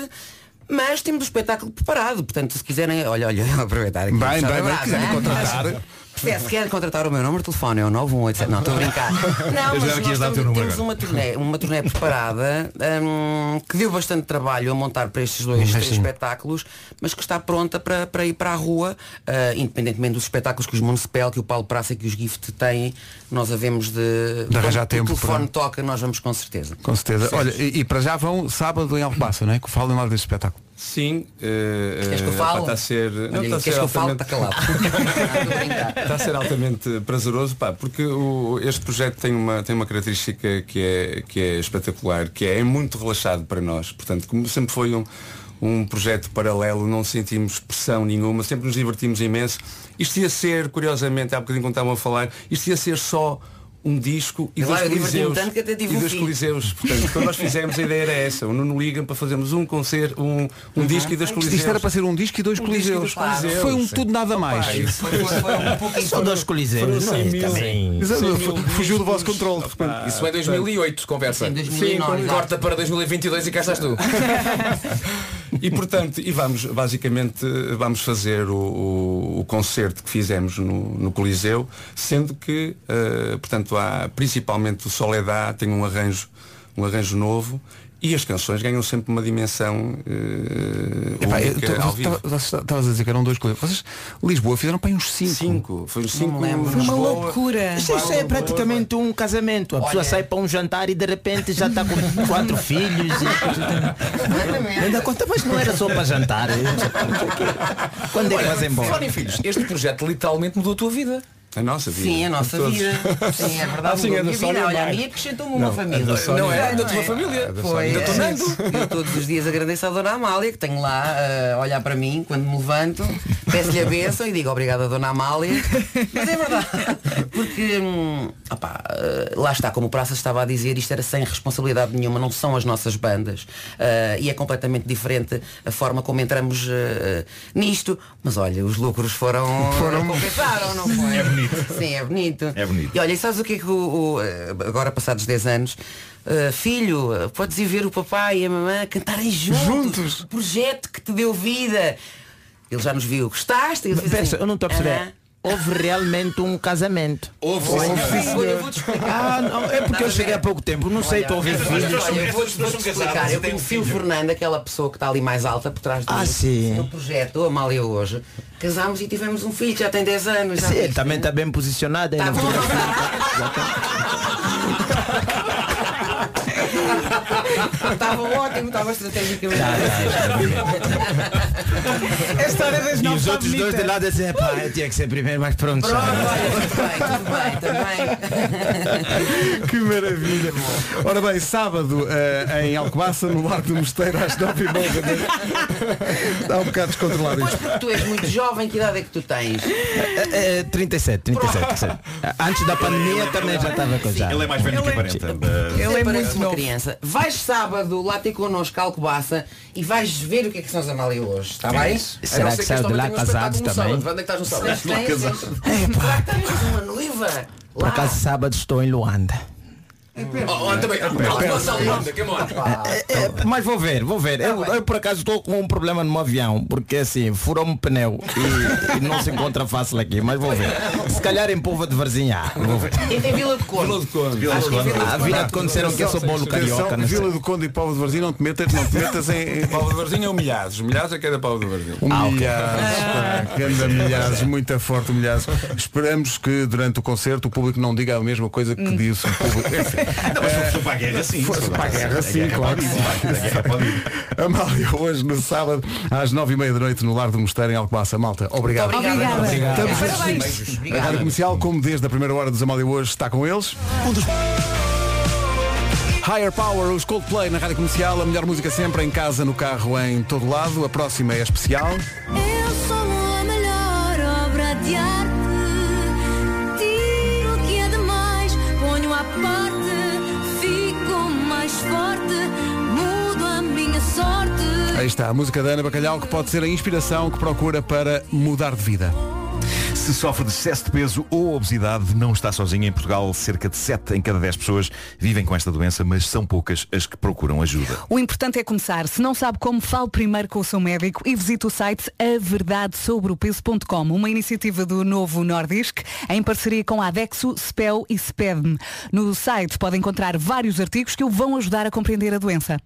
Mas temos o espetáculo preparado, portanto, se quiserem, olha, olha, aproveitar aqui. Bem, bem, bem, brasa, quiserem hein? contratar. Se, se quer contratar o meu número de telefone é o 918 Não, estou a brincar. Não, mas nós temos, uma turnê, uma turnê preparada hum, que deu bastante trabalho a montar para estes dois três espetáculos, mas que está pronta para, para ir para a rua, ah, independentemente dos espetáculos que os Municipal, que o Paulo Praça e que os Gift têm, nós havemos de, De arranjar quando tempo O telefone para- toca, nós vamos com certeza. Com certeza. Olha, e, e para já vão sábado em Alcobaça, não é? Que falem lá deste espetáculo. Sim, eh, Queres que eu eh? Está a ser, Olha, está a queres ser que eu fale? altamente- Está calado. Está a ser altamente prazeroso, pá, porque o- este projeto tem uma, tem uma característica que é, que é espetacular, que é, é muito relaxado para nós. Portanto, como sempre foi um, um projeto paralelo, não sentimos pressão nenhuma, sempre nos divertimos imenso. Isto ia ser, curiosamente, há bocadinho quando estavam a falar, isto ia ser só um disco e lá, dois diverti-me coliseus. tanto que até tive e um dois filho. coliseus. Portanto, quando nós fizemos a ideia era essa. O Nuno liga para fazermos um concerto, um, um disco e dois coliseus. Isto era para ser um disco e dois Um e coliseus. dois coliseus, Foi um sim. tudo nada mais. Foi, foi, foi um. São dois coliseus, não é? Também. Exato, 100 mil fu- Fugiu do vosso controle. de repente. Isso é 2008, conversa. Sim, 2009, Sim, corta para 2022 e cá estás tu. E portanto, e vamos, basicamente, vamos fazer o, o- o concerto que fizemos no, no Coliseu, sendo que, eh, portanto, há principalmente o Soledad tem um arranjo, um arranjo novo e as canções ganham sempre uma dimensão eh, Estavas a dizer que eram dois. Vocês, Lisboa, fizeram para uns cinco. Cinco, foi uns cinco. Foi uma loucura. Isto, isto é praticamente um casamento. A pessoa sai para um jantar e de repente já está com quatro filhos. Ainda conta, mas não era só para jantar. Quando é que vas Falar embora? em filhos, este projeto literalmente mudou a tua vida. A nossa vida. Sim, a nossa Todos. vida. Sim, é verdade. Ah, sim, mudou é a da minha Sónia vida. Olha, a minha acrescentou-me uma Não, família. é da Sónia Não é? mais. Da tua família. Foi, é, tornando. eu todos os dias agradeço à Dona Amália que tenho lá eh, a olhar para mim quando me levanto, peço-lhe a bênção e digo obrigada Dona Amália. Mas é verdade. Porque hum, opá, eh, lá está, como o Praça estava a dizer, isto era sem responsabilidade nenhuma, não são as nossas bandas. Eh, e é completamente diferente a forma como entramos nisto. Mas olha, os lucros foram, foram... compensaram, não foi? É bonito. Sim, é bonito. É bonito. E olha, e sabes o que é que o, o, agora passados 10 anos, eh, filho, podes ir ver o papai e a mamãe cantarem juntos, Juntos. o projeto que te deu vida. Ele já nos viu, gostaste? Ele Peça, assim, eu não estou a perceber. "Ah, houve realmente um casamento. Houve, Houve. Ah, não, é porque eu cheguei há pouco tempo, não sei, estou a ouvir filhos. Olha, eu vou-te vou-te explicar. Eu conheci o Fernando, aquela pessoa que está ali mais alta por trás de Ah, no projeto Amália hoje. Casámos e tivemos um filho, já tem 10 anos. já Sim, ele também está bem posicionado Tá. Estava ótimo, estava estrategicamente. A história das E nove os está outros dois de lado dizem, pá, eu tinha que ser primeiro, mas pronto. Pronto, já. olha, tudo bem, tudo bem, também. Que maravilha. Ora bem, sábado eh, em Alcobaça, no Largo do Mosteiro, às 9 e meia. da. Está um bocado descontrolado Pois isto. porque tu és muito jovem, que idade é que tu tens? É, é, 37, 37, 37. Antes da pandemia também já estava coisado. Ele é mais velho do que aparenta. Ele é muito uma novo. Vais sábado lá ter connosco a Alcobaça e vais ver o que é que são as Amália hoje, está bem? Será A não que ser saiu de lá um no também? sábado. Onde é que estás no sábado? Lá. Lá tens uma noiva. Por acaso sábado estou em Luanda. Oh. É, mas vou ver, vou ver. Eu, eu, por acaso estou com um problema no meu avião, porque assim, furou-me o pneu e, e não se encontra fácil aqui, mas vou ver. Se calhar em Pova de Varzinha. Vou ver. Em, Vila de Conde. Vila de Conde. Vila de Conde. Vila de A Conde. vida de condiceram que eu sou bolo carioca. Vila do Conde e Povo de Varzim, não te metas, não te metas em, Paulo de Varzinho é humilhados. Humilhados é que é da Paulo de Varzinho. Humilhados, anda humilhados, muito forte humilhados. Esperamos que durante o concerto o público não diga a mesma coisa que disse o público. Não, mas para a guerra, sim. Fosse para a guerra, sim, claro. Amália, hoje no sábado, às nove e meia da noite, no Lar do Mosteiro, em Alcobaça. Malta, obrigado. Obrigada. Obrigada. Estamos Parabéns. juntos. A. Rádio Comercial, como desde a primeira hora dos Amália hoje, está com eles. Um dos... Higher Power, os Coldplay na Rádio Comercial, a melhor música sempre, em casa, no carro, em todo lado. A próxima é especial. Eu Aí está, a música da Ana Bacalhau, que pode ser a inspiração que procura para mudar de vida. Se sofre de excesso de peso ou obesidade, não está sozinho. Em Portugal, cerca de 7 em cada 10 pessoas vivem com esta doença, mas são poucas as que procuram ajuda. O importante é começar. Se não sabe como, fale primeiro com o seu médico e visite o site averdadesobreopeso.com, uma iniciativa do novo Nordisk, em parceria com a Adexo, Spel e Spedm. No site pode encontrar vários artigos que o vão ajudar a compreender a doença.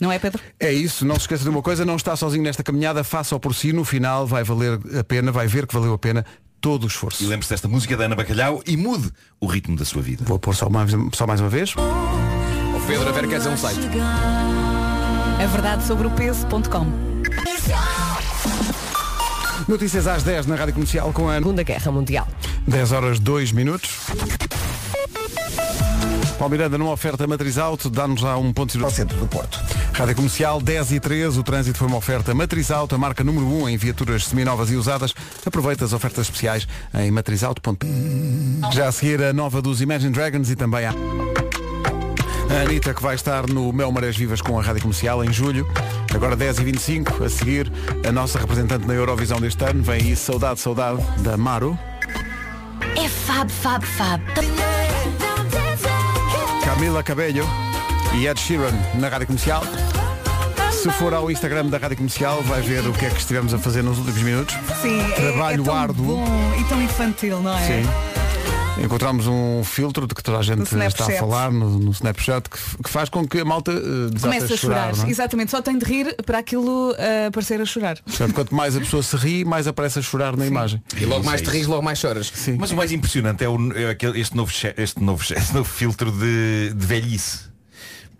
Não é, Pedro? É isso, não se esqueça de uma coisa, não está sozinho nesta caminhada, faça-o por si, no final vai valer a pena, vai ver que valeu a pena todo o esforço. E lembre-se desta música da Ana Bacalhau e mude o ritmo da sua vida. Vou pôr só mais, só mais uma vez. O Pedro, a ver, quer dizer um site. averdadesobreopeso.com Notícias às 10 na Rádio Comercial com a Segunda Guerra Mundial. 10 horas 2 minutos. Paulo Miranda, numa oferta matriz auto, dá-nos já um ponto de Ao centro do Porto. Rádio Comercial 10 e 13, o trânsito foi uma oferta matriz auto, a marca número 1 em viaturas seminovas e usadas. Aproveita as ofertas especiais em matrizauto.pt. Já a seguir a nova dos Imagine Dragons e também a a Anitta que vai estar no Mel Marés Vivas com a Rádio Comercial em julho. Agora 10 e 25 a seguir a nossa representante na Eurovisão deste ano. Vem aí Saudade, Saudade da Maru. É fab, fab, fab. Camila Cabello e Ed Sheeran na Rádio Comercial. Se for ao Instagram da Rádio Comercial vai ver o que é que estivemos a fazer nos últimos minutos. Sim, é- Trabalho é, tão árduo. bom e tão infantil, não é? Sim. Encontramos um filtro de que toda a gente está a falar no, no Snapchat que, que faz com que a malta uh, desate Começa a chorar. não é? Exatamente, só tem de rir para aquilo uh, aparecer a chorar. Portanto, quanto mais a pessoa se ri, mais aparece a chorar na imagem. E logo mais te rires, logo mais choras. Sim. Mas o mais impressionante é, o- é este, novo, este, novo, este novo filtro de, de velhice.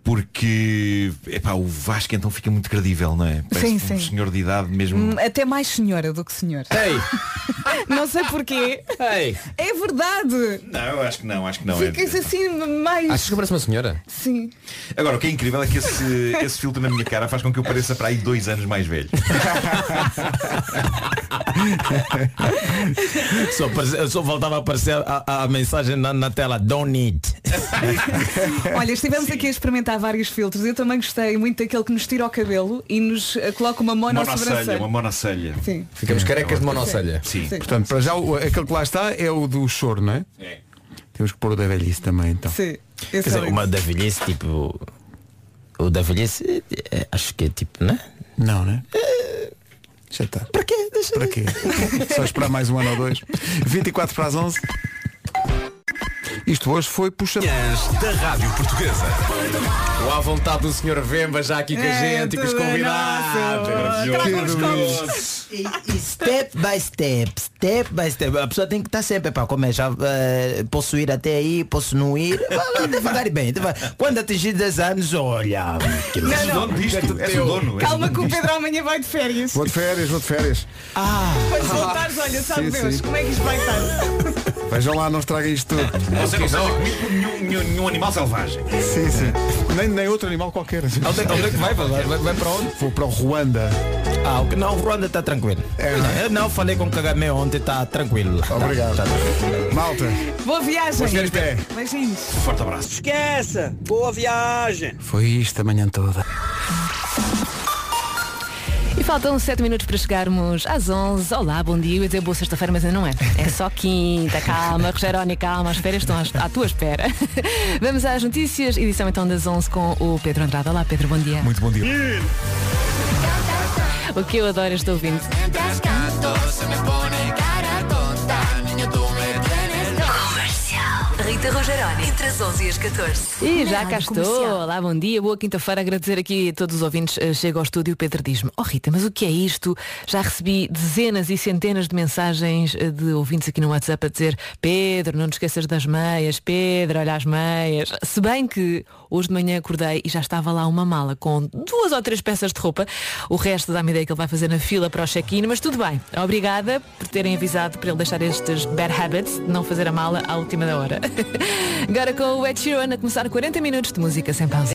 Porque epá, o Vasco então fica muito credível, não é? Parece Sim, um sim. senhor de idade mesmo. Hum, Até mais senhora do que senhor. Ei, Não sei porquê. ei. É verdade. Não, eu acho que não, acho que não. é- Ficas assim mais. Achas que parece uma senhora? Sim. Agora, o que é incrível é que esse, esse filtro na minha cara faz com que eu pareça para aí dois anos mais velho. Só, só faltava aparecer a, a mensagem na, na tela Don't need. Olha, estivemos aqui a experimentar vários filtros. Eu também gostei muito daquele que nos tira o cabelo e nos eh, coloca uma mão na Monocelha, uma monocelha. Sim. Ficamos carecas de monocelha. Sim. Sim. Portanto, para já o- aquele que lá está é o do choro, não é? É. Temos que pôr o da velhice também, então. Sim. Quer dizer, é uma da velhice, tipo. O da velhice, é, acho que é tipo, né? Não, né? Já está. Para quê? Para quê? Só esperar mais um ano ou dois. 24 para as 11. Isto hoje foi puxa. da Rádio Portuguesa. O à vontade do Sr. Vemba já aqui com a É, gente e com os convidados. É maravilhoso. E, e step by step, step by step. A pessoa tem que estar sempre, pá, como é, já eh, posso ir até aí, posso não ir. Devagar e bem. devagar. Quando atingir 10 anos, olha. que Não, não. dono disto, o dono. o Calma que o. Pedro amanhã vai de férias. Vou de férias, vou de férias. Ah, Quando voltares, olha, sabe Sim, Deus, sim. como é que isto vai estar? Vejam lá, não estraguem isto tudo. Você não seja comido por nenhum, nenhum, nenhum animal selvagem. Sim, sim. Nem, nem outro animal qualquer. onde, é- é que vai? Vai, para onde? Vou para o Ruanda. Ah, ok. não, o Ruanda está tranquilo. É, Eu não falei com o Kagame ontem, está tranquilo. Obrigado. Tá, tá tranquilo. Malta, Boa viagem. Beijinhos. Forte abraço. Esqueça! Boa viagem! Foi isto a manhã toda. E faltam 7 minutos para chegarmos às 11. Olá, bom dia. Eu ia dizer boa sexta-feira, mas ainda não é. É só quinta. Calma, Rogeroni, calma. As férias estão à tua espera. Vamos às notícias. Edição então das 11 com o Pedro Andrade. Olá, Pedro, bom dia. Muito bom dia. O que eu adoro este ouvinte. Rita Rogeroni, entre as 11 e as 14. E Na já cá estou. Comercial. Olá, bom dia. Boa quinta-feira. Agradecer aqui a todos os ouvintes. Eh, Chego ao estúdio e o Pedro diz-me, oh Rita, mas o que é isto? Já recebi dezenas e centenas de mensagens eh, de ouvintes aqui no WhatsApp a dizer Pedro, não te esqueças das meias. Pedro, olha as meias. Se bem que hoje de manhã acordei e já estava lá uma mala com duas ou três peças de roupa. O resto dá-me ideia que ele vai fazer na fila para o check-in, mas tudo bem. Obrigada por terem avisado para ele deixar estes bad habits não fazer a mala à última da hora. Agora com o Ed Sheeran a começar 40 minutos de música sem pausa.